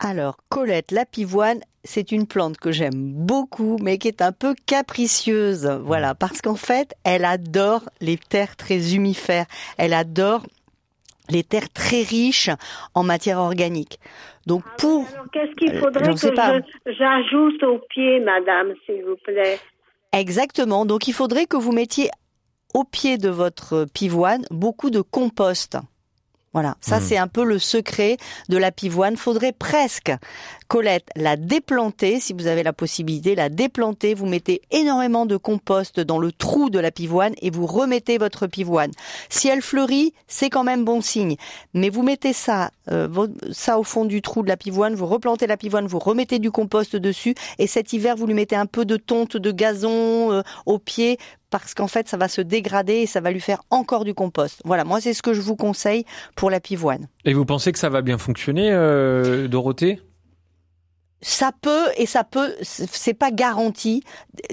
Alors, Colette, la pivoine, c'est une plante que j'aime beaucoup, mais qui est un peu capricieuse. Voilà, parce qu'en fait, elle adore les terres très humifères. Elle adore les terres très riches en matière organique. Donc, pour... Alors qu'est-ce qu'il Euh, faudrait que je- j'ajoute au pied, madame, s'il vous plaît? Exactement. Donc, il faudrait que vous mettiez au pied de votre pivoine beaucoup de compost. Voilà, ça Hmm. c'est un peu le secret de la pivoine. Faudrait presque, Colette, la déplanter, si vous avez la possibilité, la déplanter. Vous mettez énormément de compost dans le trou de la pivoine et vous remettez votre pivoine. Si elle fleurit, c'est quand même bon signe. Mais vous mettez ça, euh, ça au fond du trou de la pivoine, vous replantez la pivoine, vous remettez du compost dessus et cet hiver vous lui mettez un peu de tonte de gazon euh, au pied parce qu'en fait ça va se dégrader et ça va lui faire encore du compost. Voilà, moi c'est ce que je vous conseille pour la pivoine. Et vous pensez que ça va bien fonctionner, euh, Dorothée? Ça peut et ça peut, c'est pas garanti.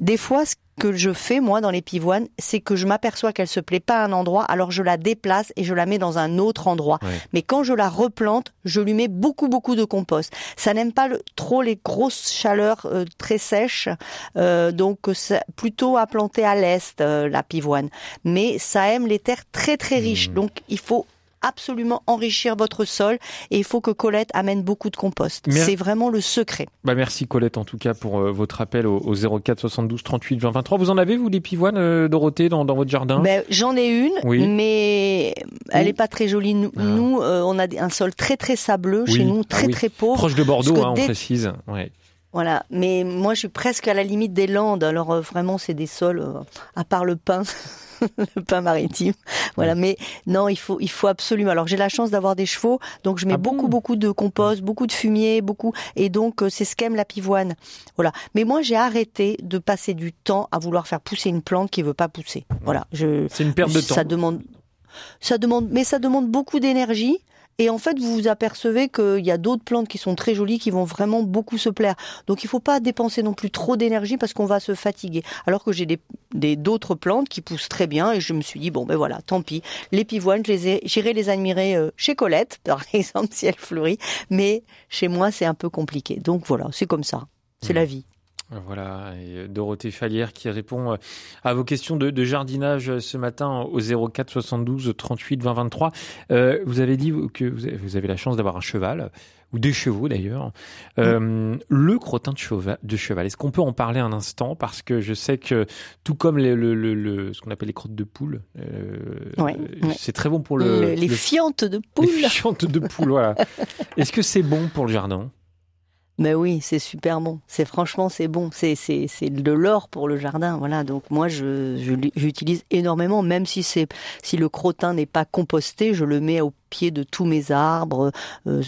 Des fois, ce que je fais moi dans les pivoines, c'est que je m'aperçois qu'elle se plaît pas à un endroit, alors je la déplace et je la mets dans un autre endroit. Ouais. Mais quand je la replante, je lui mets beaucoup beaucoup de compost. Ça n'aime pas le- trop les grosses chaleurs euh, très sèches, euh, donc c'est plutôt à planter à l'est euh, la pivoine. Mais ça aime les terres très très riches, Mmh. donc il faut absolument enrichir votre sol et il faut que Colette amène beaucoup de compost. Mer- C'est vraiment le secret. Bah merci Colette en tout cas pour euh, votre appel au, au 04 72 38 20 23. Vous en avez vous des pivoines euh, Dorothée dans, dans votre jardin? Ben, J'en ai une, Oui. mais elle Oui. est pas très jolie. Nous, Ah. nous, euh, on a un sol très très sableux Oui. chez nous, Ah très très pauvre. Proche de Bordeaux, hein, on dès- précise. Ouais. Voilà, mais moi je suis presque à la limite des Landes. Alors euh, vraiment, c'est des sols, euh, à part le pain, le pain maritime. Voilà, mais non, il faut, il faut absolument. Alors j'ai la chance d'avoir des chevaux, donc je mets Ah bon beaucoup, beaucoup de compost, beaucoup de fumier, beaucoup, et donc euh, c'est ce qu'aime la pivoine. Voilà. Mais moi j'ai arrêté de passer du temps à vouloir faire pousser une plante qui veut pas pousser. Voilà, je. C'est une perte de temps. Ça demande, ça demande, mais ça demande beaucoup d'énergie. Et en fait, vous vous apercevez qu'il y a d'autres plantes qui sont très jolies, qui vont vraiment beaucoup se plaire. Donc, il faut pas dépenser non plus trop d'énergie parce qu'on va se fatiguer. Alors que j'ai des d'autres plantes qui poussent très bien et je me suis dit bon ben voilà, tant pis. Les pivoines, je les j'irai les admirer euh, chez Colette, par exemple, si elle fleurit. Mais chez moi, c'est un peu compliqué. Donc voilà, c'est comme ça. C'est Mmh. la vie. Voilà, et euh, Dorothée Fallière qui répond euh, à vos questions de, de jardinage euh, ce matin au 04 72 38 20 23. Euh, vous avez dit que vous avez, la chance d'avoir un cheval, ou des chevaux d'ailleurs. Euh, Le crottin de cheval, de cheval est-ce qu'on peut en parler un instant? Parce que je sais que tout comme le, le, le- le- ce qu'on appelle les crottes de poule, euh, Ouais, ouais. c'est très bon pour le... Le- les le- fientes de poule. les fientes de poule, voilà. Est-ce que c'est bon pour le jardin? Mais oui, c'est super bon. C'est franchement, c'est bon. C'est c'est c'est de l'or pour le jardin. Voilà. Donc moi, je j'utilise énormément, même si c'est si le crottin n'est pas composté, je le mets au pied de tous mes arbres. Euh,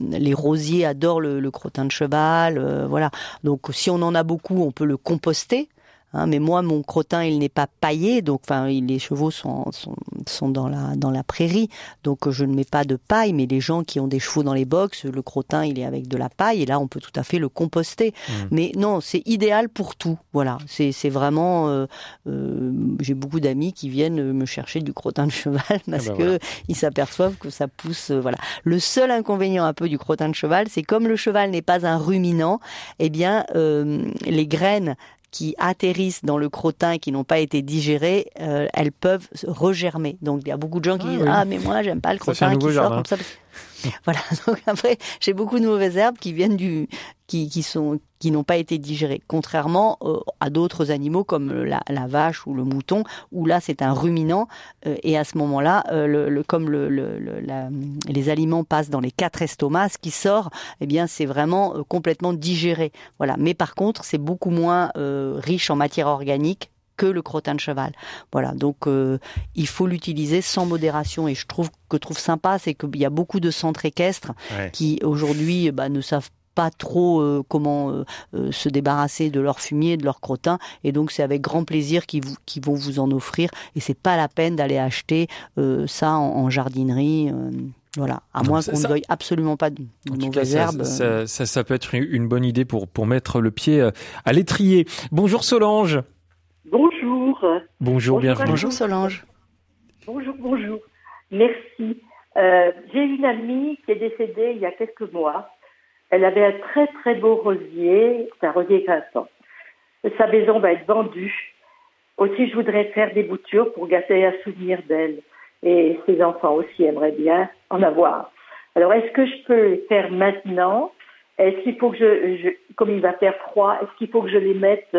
les rosiers adorent le, le crottin de cheval. euh, voilà. Donc si on en a beaucoup, on peut le composter. Hein, mais moi, mon crottin, il n'est pas paillé, donc enfin, les chevaux sont, sont, sont dans la dans la prairie, donc euh, je ne mets pas de paille. Mais les gens qui ont des chevaux dans les box, le crottin, il est avec de la paille, et là, on peut tout à fait le composter. Mais non, c'est idéal pour tout. Voilà, c'est vraiment. euh, euh, J'ai beaucoup d'amis qui viennent me chercher du crottin de cheval parce bah que voilà. ils s'aperçoivent que ça pousse. euh, voilà. Le seul inconvénient un peu du crottin de cheval, c'est comme le cheval n'est pas un ruminant, eh bien, euh, les graines qui atterrissent dans le crottin et qui n'ont pas été digérées, euh, elles peuvent se regermer. Donc il y a beaucoup de gens qui Ah disent oui. ah mais moi j'aime pas le crottin qui sort comme ça. voilà. Donc après j'ai beaucoup de mauvaises herbes qui viennent du qui, qui sont qui n'ont pas été digérées. Contrairement euh, à d'autres animaux comme la, vache ou le mouton où là c'est un ruminant euh, et à ce moment-là euh, le, comme le, les aliments passent dans les quatre estomacs, ce qui sort eh bien c'est vraiment complètement digéré. Voilà. Mais par contre c'est beaucoup moins riche en matière organique que le crottin de cheval. Voilà, donc euh, il faut l'utiliser sans modération. Et je trouve que je trouve sympa, c'est qu'il y a beaucoup de centres équestres Ouais. qui aujourd'hui bah, ne savent pas trop euh, comment euh, euh, se débarrasser de leur fumier, de leur crottin, et donc c'est avec grand plaisir qu'ils vous- qu'ils vont vous en offrir. Et c'est pas la peine d'aller acheter ça en, en jardinerie. voilà, à moins ça- qu'on ne veuille absolument pas de, mauvaises herbes. ça, ça, ça peut être une bonne idée pour, pour mettre le pied à l'étrier. Bonjour Solange. Bonjour. Bonjour, bienvenue. Bonjour Solange. Bonjour, bonjour. Merci. Euh, J'ai une amie qui est décédée il y a quelques mois. Elle avait un très très beau rosier, c'est un rosier grimpant. Sa maison va être vendue. Aussi, je voudrais faire des boutures pour garder un souvenir d'elle. Et ses enfants aussi aimeraient bien en avoir. Alors, est-ce que je peux les faire maintenant? Est-ce qu'il faut que je, je- comme il va faire froid, est-ce qu'il faut que je les mette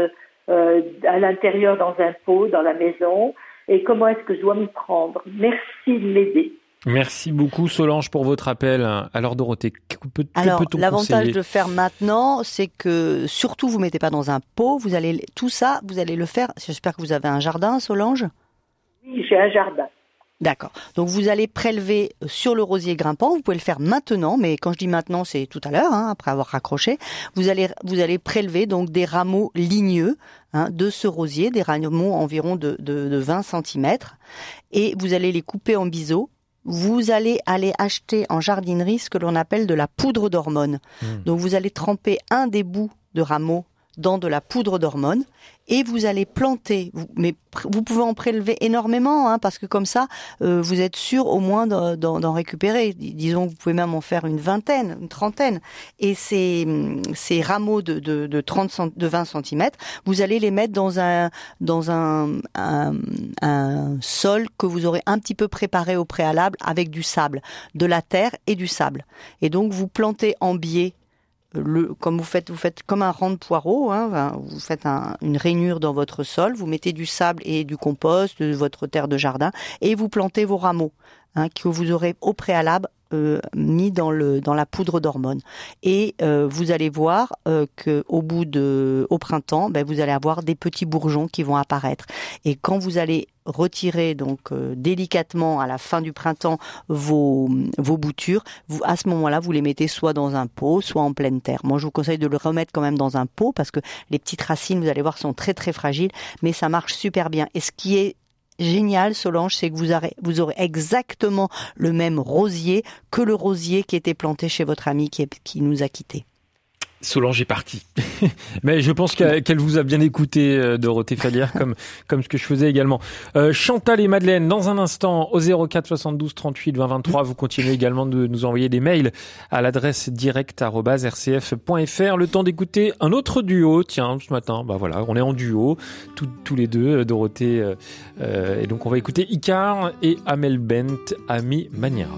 euh, à l'intérieur dans un pot, dans la maison Et comment est-ce que je dois m'y prendre Merci de m'aider. Merci beaucoup Solange pour votre appel. Alors Dorothée, que peut- que Alors, peut-on l'avantage de faire maintenant, c'est que surtout vous mettez pas dans un pot. Vous allez tout ça, vous allez le faire. J'espère que vous avez un jardin, Solange? Oui, j'ai un jardin. D'accord. Donc vous allez prélever sur le rosier grimpant. Vous pouvez le faire maintenant, mais quand je dis maintenant, c'est tout à l'heure, hein, après avoir raccroché. Vous allez vous allez prélever donc des rameaux ligneux hein, de ce rosier, des rameaux environ de, de, de 20 cm, et vous allez les couper en biseaux. Vous allez aller acheter en jardinerie ce que l'on appelle de la poudre d'hormone. Donc vous allez tremper un des bouts de rameaux dans de la poudre d'hormones et vous allez planter. Vous, mais vous pouvez en prélever énormément, hein, parce que comme ça, euh, vous êtes sûr au moins d'en- récupérer. Dis- Disons que vous pouvez même en faire une vingtaine, une trentaine. Et ces, ces rameaux de, de, de 30 cent- de 20 cm, vous allez les mettre dans un dans un, un, un sol que vous aurez un petit peu préparé au préalable avec du sable, de la terre et du sable. Et donc vous plantez en biais le, comme vous faites, vous faites comme un rang de poireaux, hein, vous faites un- une rainure dans votre sol, vous mettez du sable et du compost, de votre terre de jardin, et vous plantez vos rameaux, hein, que vous aurez au préalable euh, mis dans le dans la poudre d'hormones. Et euh, vous allez voir euh, que au bout de au printemps, ben, vous allez avoir des petits bourgeons qui vont apparaître. Et quand vous allez retirer donc euh, délicatement à la fin du printemps vos vos boutures, vous à ce moment-là, vous les mettez soit dans un pot, soit en pleine terre. Moi, je vous conseille de le remettre quand même dans un pot parce que les petites racines, vous allez voir, sont très très fragiles, mais ça marche super bien. Et ce qui est génial, Solange, c'est que vous aurez, vous aurez exactement le même rosier que le rosier qui était planté chez votre ami qui, qui nous a quittés. Solange est partie. Mais je pense qu'elle vous a bien écouté, euh, Dorothée Fallière, comme, comme ce que je faisais également. Euh, Chantal et Madeleine, dans un instant, au 04 72 38 20 23, vous continuez également de nous envoyer des mails à l'adresse direct.rcf.fr. Le temps d'écouter un autre duo, tiens, ce matin, bah voilà, on est en duo, tous tous les deux, euh, Dorothée, euh, euh, et donc on va écouter Icar et Amel Bent, Ami Maniera.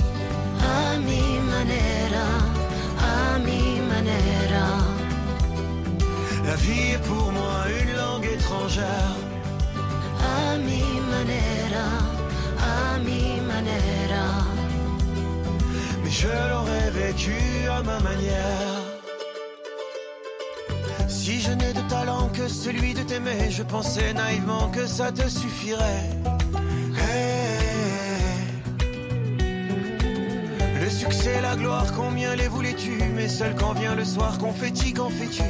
A mi manera, mi manera. La vie est pour moi une langue étrangère. A mi manera, mi manera. Mais je l'aurais vécu à ma manière. Si je n'ai de talent que celui de t'aimer, je pensais naïvement que ça te suffirait. Succès, la gloire, combien les voulais-tu? Mais seul quand vient le soir, confetti, qu'en fais-tu.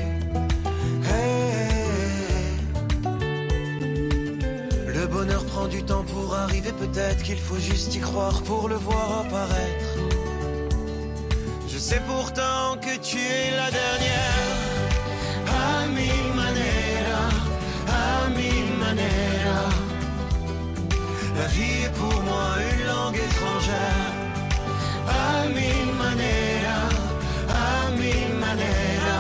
Le bonheur prend du temps pour arriver, peut-être qu'il faut juste y croire pour le voir apparaître. Je sais pourtant que tu es la dernière. A mi manera, a mi manera. La vie est pour moi une langue étrangère. A mi manera, a mi manera.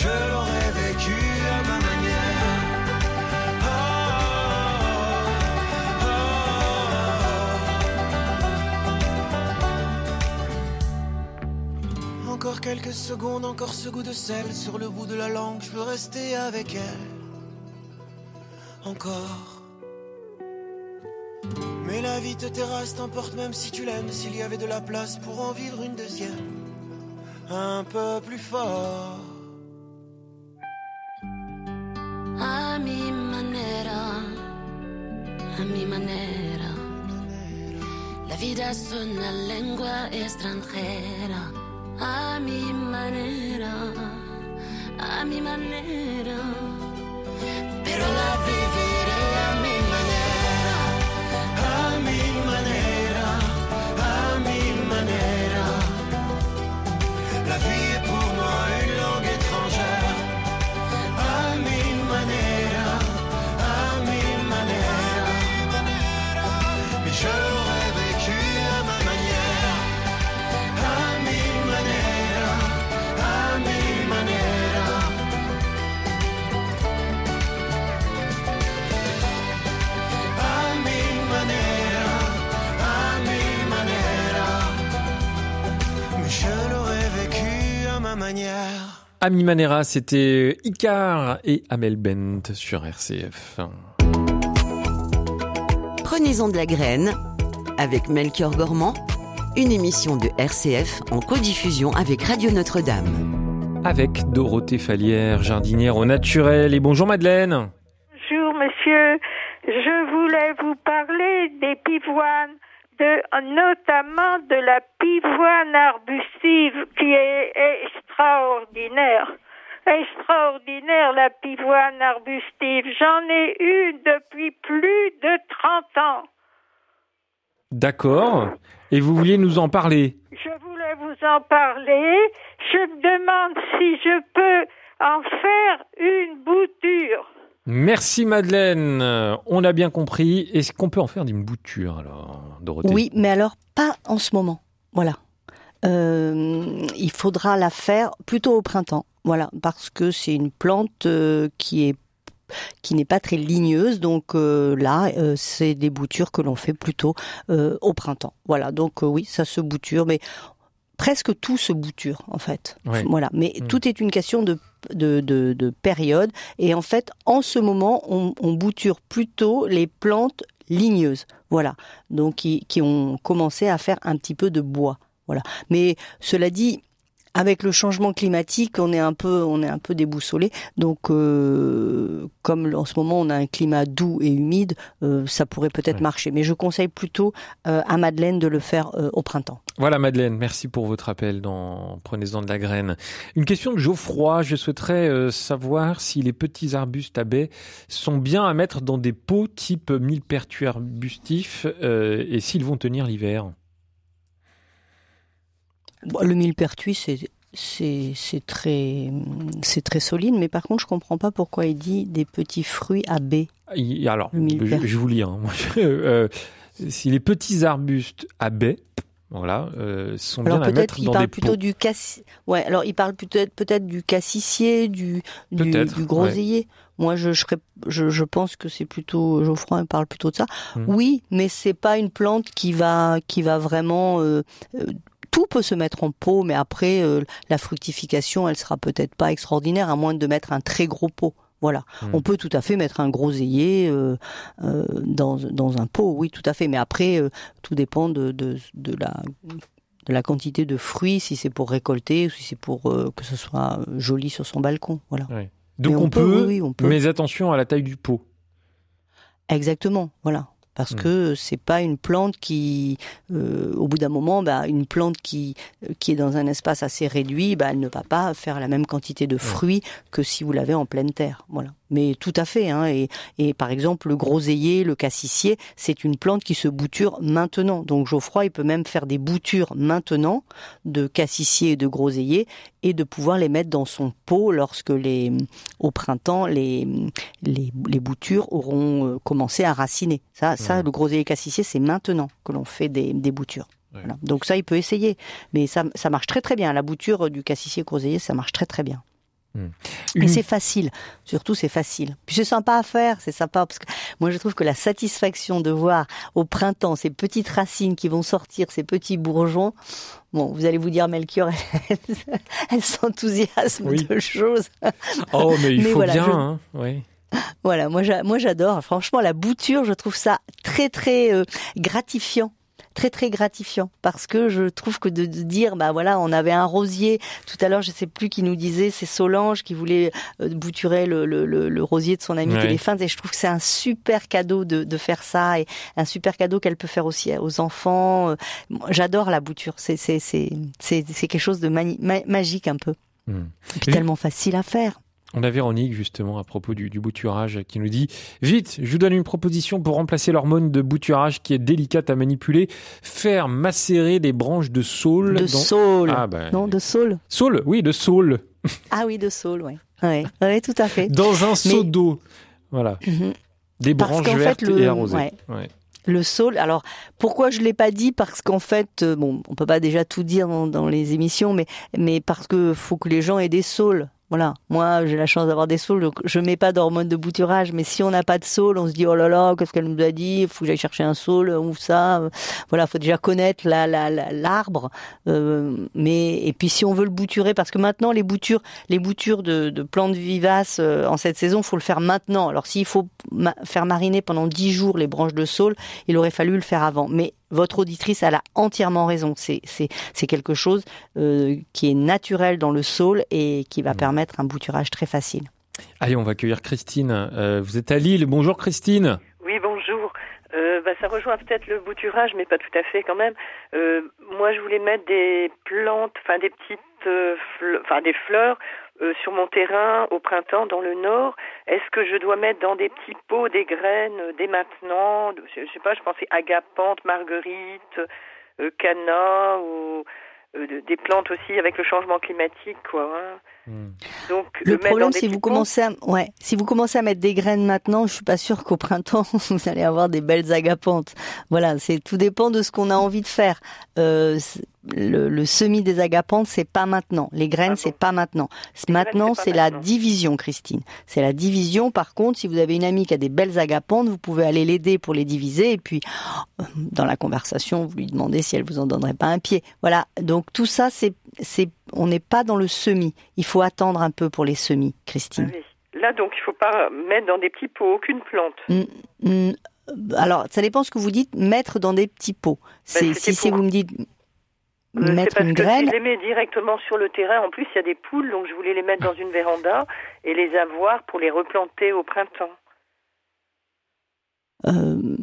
Je l'aurais vécu à ma manière. Encore quelques secondes, encore ce goût de sel sur le bout de la langue, je veux rester avec elle. Encore. La vie te terrasse, t'emporte même si tu l'aimes, s'il y avait de la place pour en vivre une deuxième. Un peu plus fort. A mi manera, a mi manera. La vida es una lengua extranjera. A mi manera, a mi manera. Pero la viviré manière. Ami Manera, c'était Icar et Amel Bent sur RCF. Prenez-en de la graine avec Melchior Gormand, une émission de RCF en codiffusion avec Radio Notre-Dame. avec Dorothée Fallière, jardinière au naturel. Et bonjour Madeleine. Bonjour monsieur, je voulais vous parler des pivoines, de, notamment de la pivoine arbustive qui est extraordinaire. Extraordinaire la pivoine arbustive. J'en ai une depuis plus de 30 ans. D'accord. Et vous vouliez nous en parler? Je voulais vous en parler. Je me demande si je peux en faire une bouture. Merci Madeleine. On a bien compris. Est-ce qu'on peut en faire d'une bouture alors, Oui, mais alors pas en ce moment. Voilà. Euh, il faudra la faire plutôt au printemps. Voilà, parce que c'est une plante euh, qui est qui n'est pas très ligneuse. Donc euh, là, euh, c'est des boutures que l'on fait plutôt euh, au printemps. Voilà, donc oui, ça se bouture, mais presque tout se bouture en fait. Ouais. Voilà, mais Mm. tout est une question de, de, de, de période. Et en fait, en ce moment, on, on bouture plutôt les plantes ligneuses. Voilà, donc qui, qui ont commencé à faire un petit peu de bois. Voilà, mais cela dit. Avec le changement climatique, on est un peu, on est un peu déboussolé. Donc, euh, comme en ce moment on a un climat doux et humide, euh, ça pourrait peut-être marcher. Mais je conseille plutôt euh, à Madeleine de le faire euh, au printemps. Voilà Madeleine, merci pour votre appel dans Prenez-en de la graine. Une question de Geoffroy, je souhaiterais euh, savoir si les petits arbustes à baies sont bien à mettre dans des pots type millepertuis arbustif euh, et s'ils vont tenir l'hiver. Bon, le millepertuis, c'est c'est très c'est très solide, mais par contre, je comprends pas pourquoi il dit des petits fruits à baies. Il- Alors, je, je vous lis. hein. Euh, si les petits arbustes à baies, voilà, euh, sont Alors bien à mettre qu'il dans parle des plutôt pots. du cassis. Ouais, alors il parle peut-être peut-être du cassissier, du du, du groseillier. Moi, je, je, serais- je je pense que c'est plutôt Geoffroy parle plutôt de ça. Hmm. Oui, mais c'est pas une plante qui va qui va vraiment euh, tout peut se mettre en pot, mais après euh, la fructification, elle sera peut-être pas extraordinaire à moins de mettre un très gros pot. Voilà, Hmm. on peut tout à fait mettre un groseillier euh, euh, dans dans un pot, oui, tout à fait. Mais après, euh, tout dépend de de, de la de la quantité de fruits, si c'est pour récolter, ou si c'est pour que ce soit joli sur son balcon. Voilà. Ouais. Donc Mais on, peut, oui, oui, on peut. mais attention à la taille du pot. Exactement, voilà. Parce Mm. que c'est pas une plante qui, euh, au bout d'un moment, bah, une plante qui euh, qui est dans un espace assez réduit, bah, elle ne va pas faire la même quantité de fruits que si vous l'avez en pleine terre. Voilà. Mais tout à fait. Hein, et, et par exemple, le groseillier, le cassissier, c'est une plante qui se bouture maintenant. Donc Geoffroy, il peut même faire des boutures maintenant de cassissier et de groseillier et de pouvoir les mettre dans son pot lorsque les, au printemps, les, les, les boutures auront euh, commencé à raciner. Ça, ça le groseillier cassissier, c'est maintenant que l'on fait des, des boutures. Voilà. Donc ça, il peut essayer. Mais ça, ça marche très très bien. La bouture du cassissier groseillier, ça marche très très bien. Et Une- c'est facile, surtout c'est facile. Puis c'est sympa à faire, c'est sympa parce que moi je trouve que la satisfaction de voir au printemps ces petites racines qui vont sortir, ces petits bourgeons. Bon, vous allez vous dire Melchior, elle, elle s'enthousiasme Oui. de choses. Oh, mais il faut voilà, bien. je- Hein. Ouais. Voilà, moi j'adore. Franchement, la bouture, je trouve ça très très euh, gratifiant. Très très gratifiant parce que je trouve que de, de dire bah voilà on avait un rosier. Tout à l'heure je sais plus qui nous disait c'est Solange qui voulait euh, bouturer le, le, le, le rosier de son ami Ouais. Téléphone. Et je trouve que c'est un super cadeau de, de faire ça et un super cadeau qu'elle peut faire aussi aux enfants. Euh, j'adore la bouture. C'est c'est c'est c'est quelque chose de ma- magique un peu. Hmm. et puis tellement facile à faire On a Véronique justement à propos du, du bouturage qui nous dit Vite, je vous donne une proposition pour remplacer l'hormone de bouturage qui est délicate à manipuler. Faire macérer des branches de saule. de dans- saule Ah ben. non de saule Saule, oui, de saule. Ah oui, de saule, oui. Ouais, ouais, tout à fait. Dans un seau Mais- d'eau. Voilà. Mhm. Des Parce branches qu'en fait, vertes le- et arrosées. ouais. Ouais. Le saule. Alors, pourquoi je l'ai pas dit? Parce qu'en fait, euh, bon, on peut pas déjà tout dire dans, dans les émissions, mais mais parce que faut que les gens aient des saules. Voilà. Moi, j'ai la chance d'avoir des saules, donc je mets pas d'hormones de bouturage. Mais si on n'a pas de saule, on se dit oh là là, qu'est-ce qu'elle nous a dit? Faut que j'aille chercher un saule ou ça. Voilà, faut déjà connaître la la- la- l'arbre. Euh, mais et puis si on veut le bouturer, parce que maintenant les boutures, les boutures de, de plantes vivaces euh, en cette saison, faut le faire maintenant. Alors s'il faut faire mariner pendant 10 jours les branches de saule, il aurait fallu le faire avant. Mais votre auditrice, elle a entièrement raison. C'est c'est c'est quelque chose euh, qui est naturel dans le saule et qui va permettre un bouturage très facile. Allez, on va accueillir Christine. Euh, vous êtes à Lille. Bonjour Christine. Oui, bonjour. Euh, bah, ça rejoint peut-être le bouturage, mais pas tout à fait quand même. Euh, moi, je voulais mettre des plantes, enfin des petites, euh, enfin des fleurs euh, sur mon terrain au printemps dans le nord. Est-ce que je dois mettre dans des petits pots des graines euh, dès maintenant je, sais pas, je pensais agapante, marguerite, euh, ou euh, de- des plantes aussi avec le changement climatique, quoi. hein. Donc Le problème, si vous commencez à, ouais, si vous commencez à mettre des graines maintenant, je suis pas sûre qu'au printemps vous allez avoir des belles agapantes. Voilà, c'est tout dépend de ce qu'on a envie de faire. Euh, le, le semis des agapantes, c'est pas maintenant. Les Ah graines, c'est pas maintenant. Maintenant, c'est la division, Christine. C'est la division. Par contre, si vous avez une amie qui a des belles agapantes, vous pouvez aller l'aider pour les diviser. Et puis, euh, dans la conversation, vous lui demandez si elle vous en donnerait pas un pied. Voilà. Donc tout ça, c'est, c'est, on n'est pas dans le semis. Il faut attendre un peu pour les semis, Christine. Là, donc, il faut pas mettre dans des petits pots aucune plante. Mm, mm, alors, ça dépend ce que vous dites, mettre dans des petits pots. C'est, Ben, si pour- vous me dites Euh, mettre parce une que graine, je les mets directement sur le terrain, en plus, il y a des poules, donc je voulais les mettre dans une véranda et les avoir pour les replanter au printemps. Euh,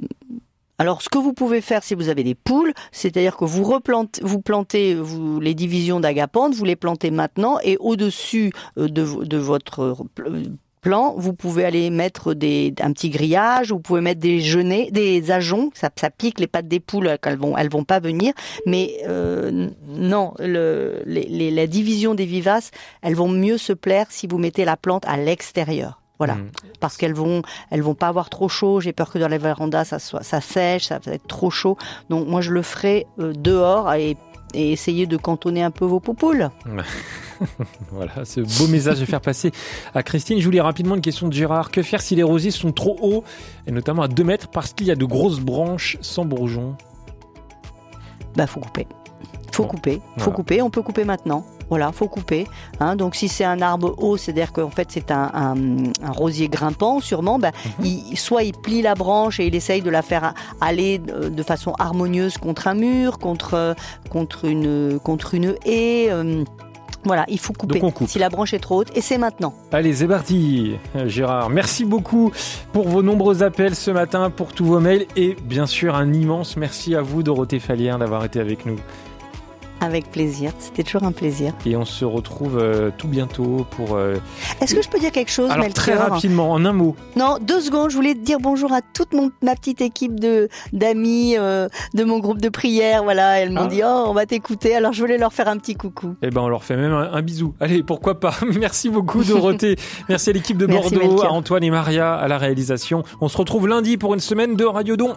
alors, ce que vous pouvez faire si vous avez des poules, c'est-à-dire que vous replantez, vous plantez vous, les divisions d'agapante, vous les plantez maintenant, et au-dessus euh, de, de votre euh, plan, vous pouvez aller mettre des, un petit grillage, vous pouvez mettre des genêts, des ajoncs, ça, ça pique les pattes des poules, qu'elles vont, elles vont pas venir, mais euh, non, le, les, les- la division des vivaces, elles vont mieux se plaire si vous mettez la plante à l'extérieur. Voilà, parce qu'elles vont, elles vont pas avoir trop chaud. J'ai peur que dans la véranda ça soit, ça sèche, ça va être trop chaud. Donc moi je le ferai euh, dehors et, et essayer de cantonner un peu vos poupoules. voilà, ce beau message à faire passer à Christine. Je voulais rapidement une question de Gérard. Que faire si les rosiers sont trop hauts, et notamment à 2 mètres, parce qu'il y a de grosses branches sans bourgeons? Bah faut couper, faut couper, faut Voilà. couper. On peut couper maintenant. Voilà, faut couper. Hein, donc si c'est un arbre haut, c'est-à-dire qu'en fait c'est un, un- un rosier grimpant, sûrement. bah, il, soit il plie la branche et il essaye de la faire aller de, de façon harmonieuse contre un mur, contre euh, contre une contre une haie. euh, voilà, il faut couper. Donc on coupe. Si la branche est trop haute, et c'est maintenant. Allez, c'est parti, Euh, Gérard. Merci beaucoup pour vos nombreux appels ce matin, pour tous vos mails, et bien sûr un immense merci à vous, Dorothée Fallière, d'avoir été avec nous. Avec plaisir. C'était toujours un plaisir. Et on se retrouve euh, tout bientôt pour. euh, Est-ce que je peux dire quelque chose, Alors Melchior très rapidement, en un mot. Non, deux secondes. Je voulais dire bonjour à toute mon, ma petite équipe de d'amis euh, de mon groupe de prière. Voilà, elles m'ont Ah. dit oh on va t'écouter. Alors je voulais leur faire un petit coucou. Eh ben, on leur fait même un, un bisou. Allez, pourquoi pas? Merci beaucoup, Dorothée. Merci à l'équipe de Bordeaux, à Antoine et Maria à la réalisation. On se retrouve lundi pour une semaine de Radio Don.